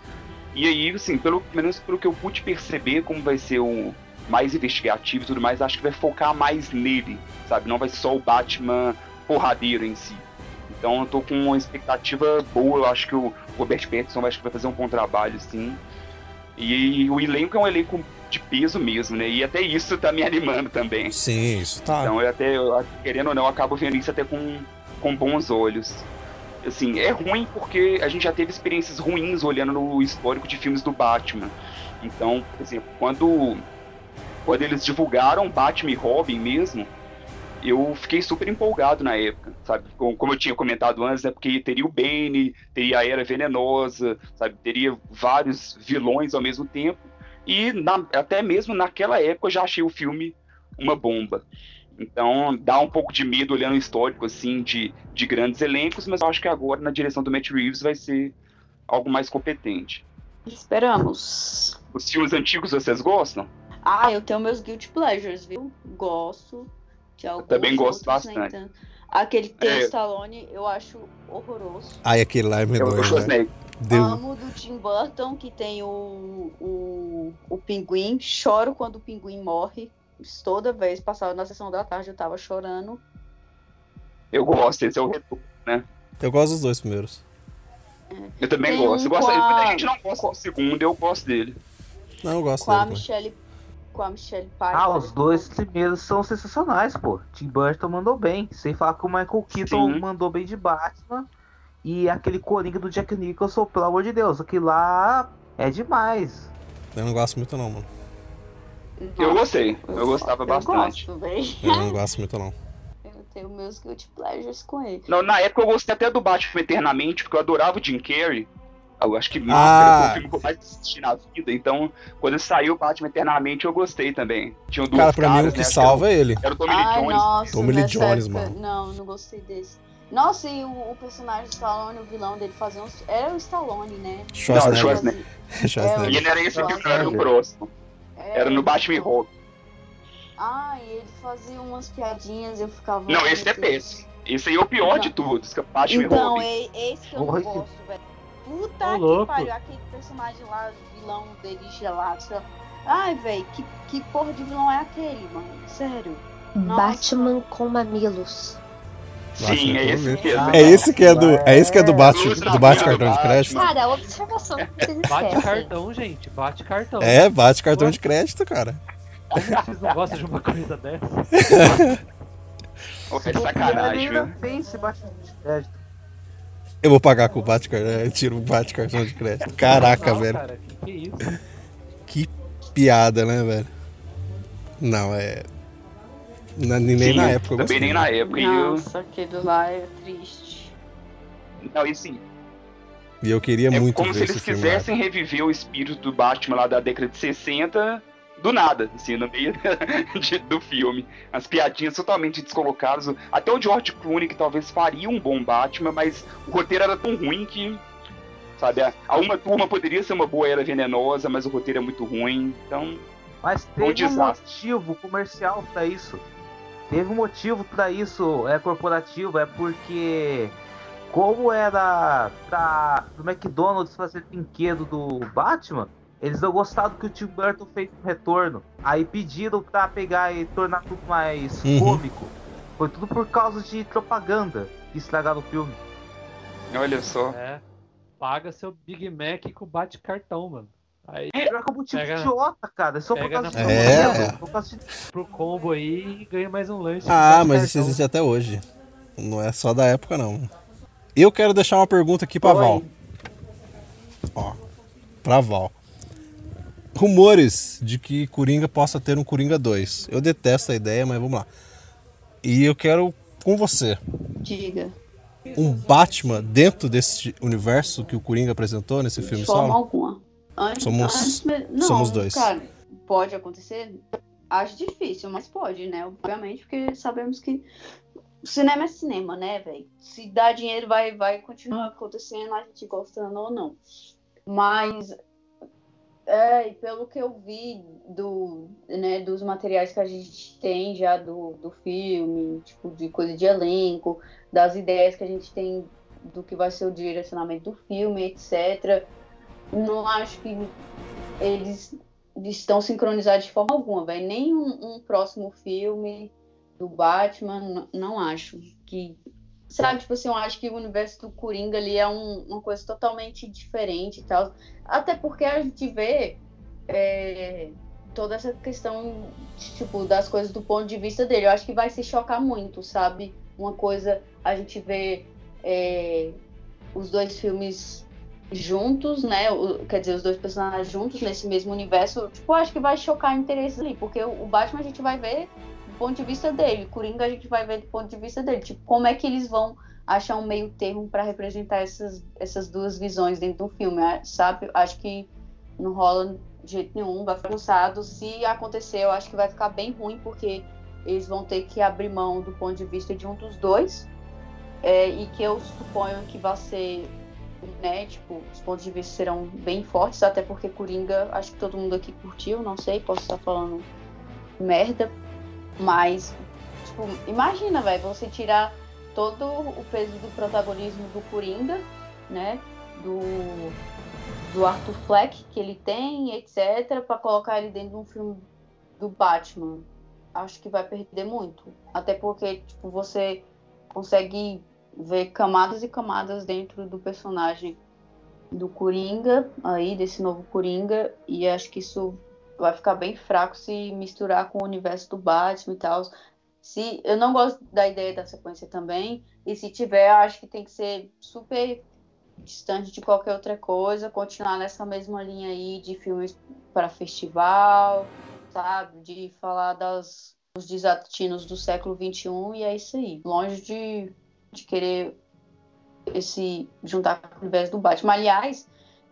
S4: E aí, assim, pelo menos pelo que eu pude perceber como vai ser o mais investigativo e tudo mais, acho que vai focar mais nele, sabe? Não vai ser só o Batman porradeiro em si. Então eu tô com uma expectativa boa, eu acho que o Robert Pattinson acho que vai fazer um bom trabalho, sim. E o elenco é um elenco de peso mesmo, né? E até isso tá me animando também.
S1: Sim, isso tá.
S4: Então eu até, eu, querendo ou não, eu acabo vendo isso até com, com bons olhos. Assim, é ruim porque a gente já teve experiências ruins olhando no histórico de filmes do Batman. Então, por exemplo, quando, quando eles divulgaram Batman e Robin mesmo, eu fiquei super empolgado na época, sabe? Como, eu tinha comentado antes, é porque teria o Bane, teria a Era Venenosa, sabe? Teria vários vilões ao mesmo tempo. E na, até mesmo naquela época eu já achei o filme uma bomba. Então dá um pouco de medo olhando o histórico assim de, de grandes elencos, mas eu acho que agora na direção do Matt Reeves vai ser algo mais competente.
S2: Esperamos.
S4: Os filmes antigos vocês gostam?
S2: Ah, eu tenho meus guilty pleasures, viu? Gosto de alguns.
S4: também gosto bastante.
S2: Aquele que tem
S4: É.
S2: Stallone, eu acho horroroso.
S1: Ai, aquele lá é
S4: Eu,
S1: medonho,
S4: o
S1: né? Deu.
S2: Amo do Tim Burton, que tem o, o, o pinguim. Choro quando o pinguim morre. Toda vez, passava na sessão da tarde, eu tava chorando.
S4: Eu gosto, esse é o retorno.
S1: Eu gosto dos dois primeiros.
S4: Eu também
S2: Tem
S4: gosto. Eu
S2: um
S4: gosto
S2: a-
S4: Muita gente não gosta do segundo, eu gosto dele.
S1: Não, eu gosto
S2: Com a
S1: dele. também.
S2: Michelle. Com a Michelle Pfeiffer.
S6: Ah, os dois primeiros são sensacionais, pô. Tim Burton mandou bem. Sem falar que o Michael Keaton
S4: Sim.
S6: mandou bem de Batman. E aquele Coringa do Jack Nicholson, pelo amor de Deus, aquilo lá é demais.
S1: Eu não gosto muito não, mano.
S4: Eu gostei, eu gostava bastante.
S2: Gosto.
S1: Eu não gosto muito não.
S2: Eu tenho meus guilty pleasures com ele.
S4: Não, na época eu gostei até do Batman Eternamente, porque eu adorava o Jim Carrey. Eu acho que
S1: Ah.
S4: Foi o filme que eu mais assisti na vida, então quando saiu o Batman Eternamente eu gostei também. Tinha duas
S1: Cara, pra mim o que
S4: né?
S1: Salva é ele.
S4: Era, o- era o Tommy Lee Jones.
S2: nossa,
S1: Tommy Lee Jones,
S2: época-
S1: mano.
S2: Não, não gostei desse. Nossa, e o, o personagem do Stallone, o vilão dele fazia uns... Era o Stallone, né?
S1: Schwarzenegger.
S4: Schwarzenegger.
S2: Fazia-
S1: Schwarzenegger.
S4: E ele era esse não era
S6: Schwarzenegger.
S4: próximo.
S2: É,
S4: Era no Batman e Robin.
S2: Ah, e ele fazia umas piadinhas, eu ficava...
S4: Não, esse é péssimo. Esse aí é o pior
S2: Não.
S4: de todos, que é Batman e
S2: Então,
S4: Robin.
S2: é esse que eu não gosto, velho. Puta
S3: Ô,
S2: que
S3: louco.
S2: pariu, aquele personagem lá, o vilão dele gelado. sei lá. Ai, velho, que, que porra de vilão é aquele, mano? Sério. Nossa.
S5: Batman com mamilos.
S4: Sim, é esse mesmo.
S1: É esse que é do, é esse que é do bate, do bate cartão de crédito?
S5: Cara, a observação
S3: Bate cartão, gente. Bate cartão.
S1: É, bate cartão de crédito, cara.
S3: Vocês não gostam de uma coisa dessa?
S4: É sacanagem, viu?
S6: tem esse Batman de crédito.
S1: Eu vou pagar com o bate cartão, eu tiro o bate cartão de crédito. Caraca,
S3: Não,
S1: velho.
S3: Cara, que, que isso?
S1: Que piada, né, velho? Não, é. Na- nem
S4: Sim,
S1: na época eu
S4: Também nem na época. E eu...
S2: Nossa, aquele lá é triste.
S4: Não, e assim,
S1: E eu queria
S4: É
S1: muito
S4: como
S1: ver
S4: se eles quisessem reviver o espírito do Batman lá da década de 60 do nada, assim, no meio de, do filme. As piadinhas totalmente descolocadas. Até o George Clooney, que talvez faria um bom Batman, mas o roteiro era tão ruim que. Sabe, a, a uma turma poderia ser uma boa era venenosa, mas o roteiro é muito ruim, então.
S6: Mas teve um motivo comercial para isso. Teve um motivo para isso, é corporativo, é porque como era pra, pro McDonald's fazer brinquedo do Batman, eles não gostaram que o Tim Burton fez um retorno. Aí pediram pra pegar e tornar tudo mais uhum. cômico. Foi tudo por causa de propaganda que estragaram o filme.
S4: Olha só.
S3: É. Paga seu Big Mac com bate cartão, mano.
S6: Aí é como tipo pega, idiota, cara. É só por causa
S1: de é. Por
S3: causa de... Pro combo aí e ganha mais um lanche.
S1: Ah, mas isso existe até hoje. Não é só da época, não. Eu quero deixar uma pergunta aqui pra Oi. Val. Ó, pra Val rumores de que Coringa possa ter um Coringa 2. Eu detesto a ideia, mas vamos lá. E eu quero com você.
S2: Diga.
S1: Um Batman dentro desse universo que o Coringa apresentou nesse filme
S2: De forma solo? alguma.
S1: Antes, somos, antes, não, somos dois.
S2: Cara, pode acontecer? Acho difícil, mas pode, né? Obviamente, porque sabemos que cinema é cinema, né, velho? Se dá dinheiro, vai, vai continuar acontecendo, a gente gostando ou não. Mas é, pelo que eu vi do, né, dos materiais que a gente tem já do, do filme, tipo, de coisa de elenco, das ideias que a gente tem do que vai ser o direcionamento do filme, etc. Não acho que eles estão sincronizados de forma alguma, velho. Nem um, um, próximo filme do Batman, não, não acho que Sabe, tipo assim, eu acho que o universo do Coringa ali é um, uma coisa totalmente diferente e tal. Até porque a gente vê é, toda essa questão, tipo, das coisas do ponto de vista dele. Eu acho que vai se chocar muito, sabe? Uma coisa, a gente vê é, os dois filmes juntos, né? O, quer dizer, os dois personagens juntos nesse mesmo universo. Tipo, acho que vai chocar interesses ali. Porque o Batman a gente vai ver ponto de vista dele. Coringa a gente vai ver do ponto de vista dele. Tipo, como é que eles vão achar um meio termo para representar essas, essas duas visões dentro do filme, é, sabe? Acho que não rola de jeito nenhum, vai ficar cansado. Se acontecer, eu acho que vai ficar bem ruim, porque eles vão ter que abrir mão do ponto de vista de um dos dois. É, e que eu suponho que vai ser, né, tipo, os pontos de vista serão bem fortes, até porque Coringa, acho que todo mundo aqui curtiu, não sei, posso estar falando merda, mas, tipo, imagina, velho, você tirar todo o peso do protagonismo do Coringa, né? Do, do Arthur Fleck que ele tem, etc., para colocar ele dentro de um filme do Batman. Acho que vai perder muito. Até porque, tipo, você consegue ver camadas e camadas dentro do personagem do Coringa, aí, desse novo Coringa, e acho que isso vai ficar bem fraco se misturar com o universo do Batman e tal. Se, eu não gosto da ideia da sequência também, e se tiver, acho que tem que ser super distante de qualquer outra coisa, continuar nessa mesma linha aí de filmes para festival, sabe? De falar das, dos desatinos do século XXI, e é isso aí. Longe de, de querer esse juntar com o universo do Batman. Aliás,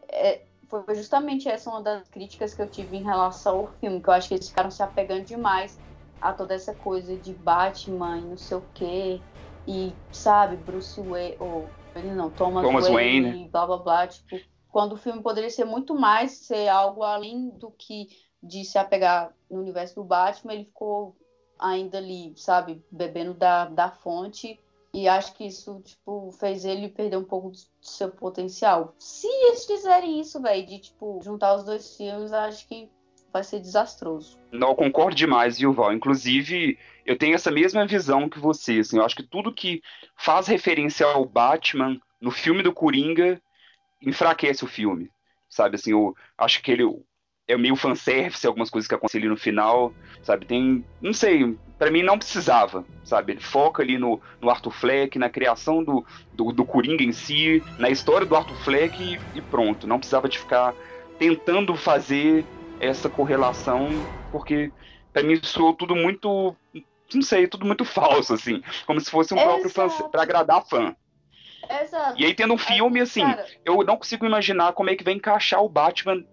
S2: é, foi justamente essa uma das críticas que eu tive em relação ao filme, que eu acho que eles ficaram se apegando demais a toda essa coisa de Batman e não sei o quê, e sabe, Bruce Wayne, ou ele não, Thomas, Thomas Wayne, Wayne, e blá blá blá, tipo, quando o filme poderia ser muito mais, ser algo além do que de se apegar no universo do Batman, ele ficou ainda ali, sabe, bebendo da, da fonte e acho que isso, tipo, fez ele perder um pouco do seu potencial. Se eles fizerem isso, velho, de, tipo, juntar os dois filmes, acho que vai ser desastroso.
S4: Não, eu concordo demais, viu, Val? Inclusive, eu tenho essa mesma visão que você, assim, eu acho que tudo que faz referência ao Batman no filme do Coringa enfraquece o filme, sabe, assim, eu acho que ele é meio fanservice, algumas coisas que acontecem ali no final, sabe, tem, não sei, para mim não precisava, sabe? Ele foca ali no, no Arthur Fleck, na criação do, do, do Coringa em si, na história do Arthur Fleck e, e pronto. Não precisava de ficar tentando fazer essa correlação, porque para mim soou tudo muito, não sei, tudo muito falso, assim, como se fosse um Exato. próprio fã para agradar fã.
S2: Exato.
S4: E aí tendo um filme assim, Cara... eu não consigo imaginar como é que vai encaixar o Batman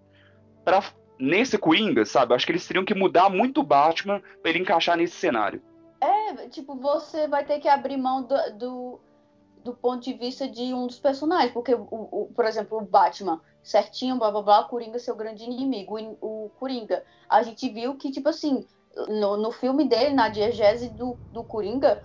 S4: para nesse Coringa, sabe? Acho que eles teriam que mudar muito o Batman pra ele encaixar nesse cenário.
S2: É, tipo, você vai ter que abrir mão do, do, do ponto de vista de um dos personagens, porque, o, o, por exemplo, o Batman, certinho, blá blá blá, o Coringa é seu grande inimigo. O, o Coringa, a gente viu que, tipo assim, no, no filme dele, na diegese do, do Coringa,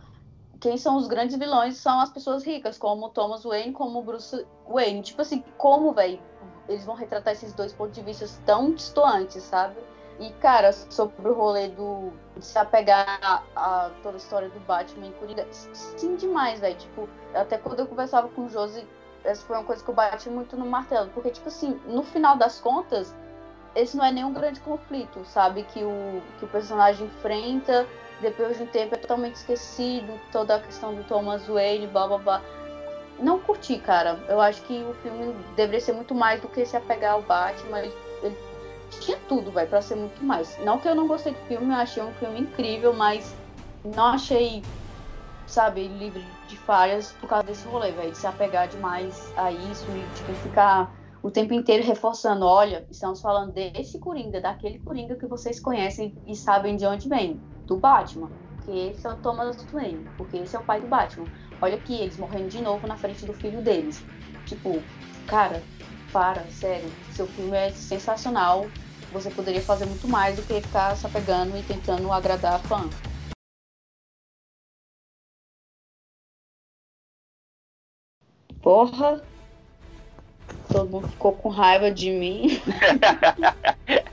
S2: quem são os grandes vilões são as pessoas ricas, como Thomas Wayne, como Bruce Wayne. Tipo assim, como, velho, eles vão retratar esses dois pontos de vista tão distantes, sabe? E, cara, sobre o rolê do de se apegar a, a toda a história do Batman em Coringa, sim demais, velho. Tipo, até quando eu conversava com o Josi, essa foi uma coisa que eu bati muito no martelo. Porque, tipo assim, no final das contas, esse não é nenhum grande conflito, sabe? Que o, que o personagem enfrenta, depois de um tempo é totalmente esquecido, toda a questão do Thomas Wayne, blá blá blá. Não curti, cara. Eu acho que o filme deveria ser muito mais do que se apegar ao Batman. Ele, tinha tudo, vai, para ser muito mais. Não que eu não gostei do filme, eu achei um filme incrível, mas não achei, sabe, livre de falhas por causa desse rolê, velho, de se apegar demais a isso e tipo, ficar o tempo inteiro reforçando, olha, estamos falando desse Coringa, daquele Coringa que vocês conhecem e sabem de onde vem, do Batman. Porque esse é o Thomas Wayne, porque esse é o pai do Batman. Olha aqui, eles morrendo de novo na frente do filho deles. Tipo, cara, para, sério. Seu filme é sensacional. Você poderia fazer muito mais do que ficar se apegando e tentando agradar a fã. Porra! Todo mundo ficou com raiva de mim.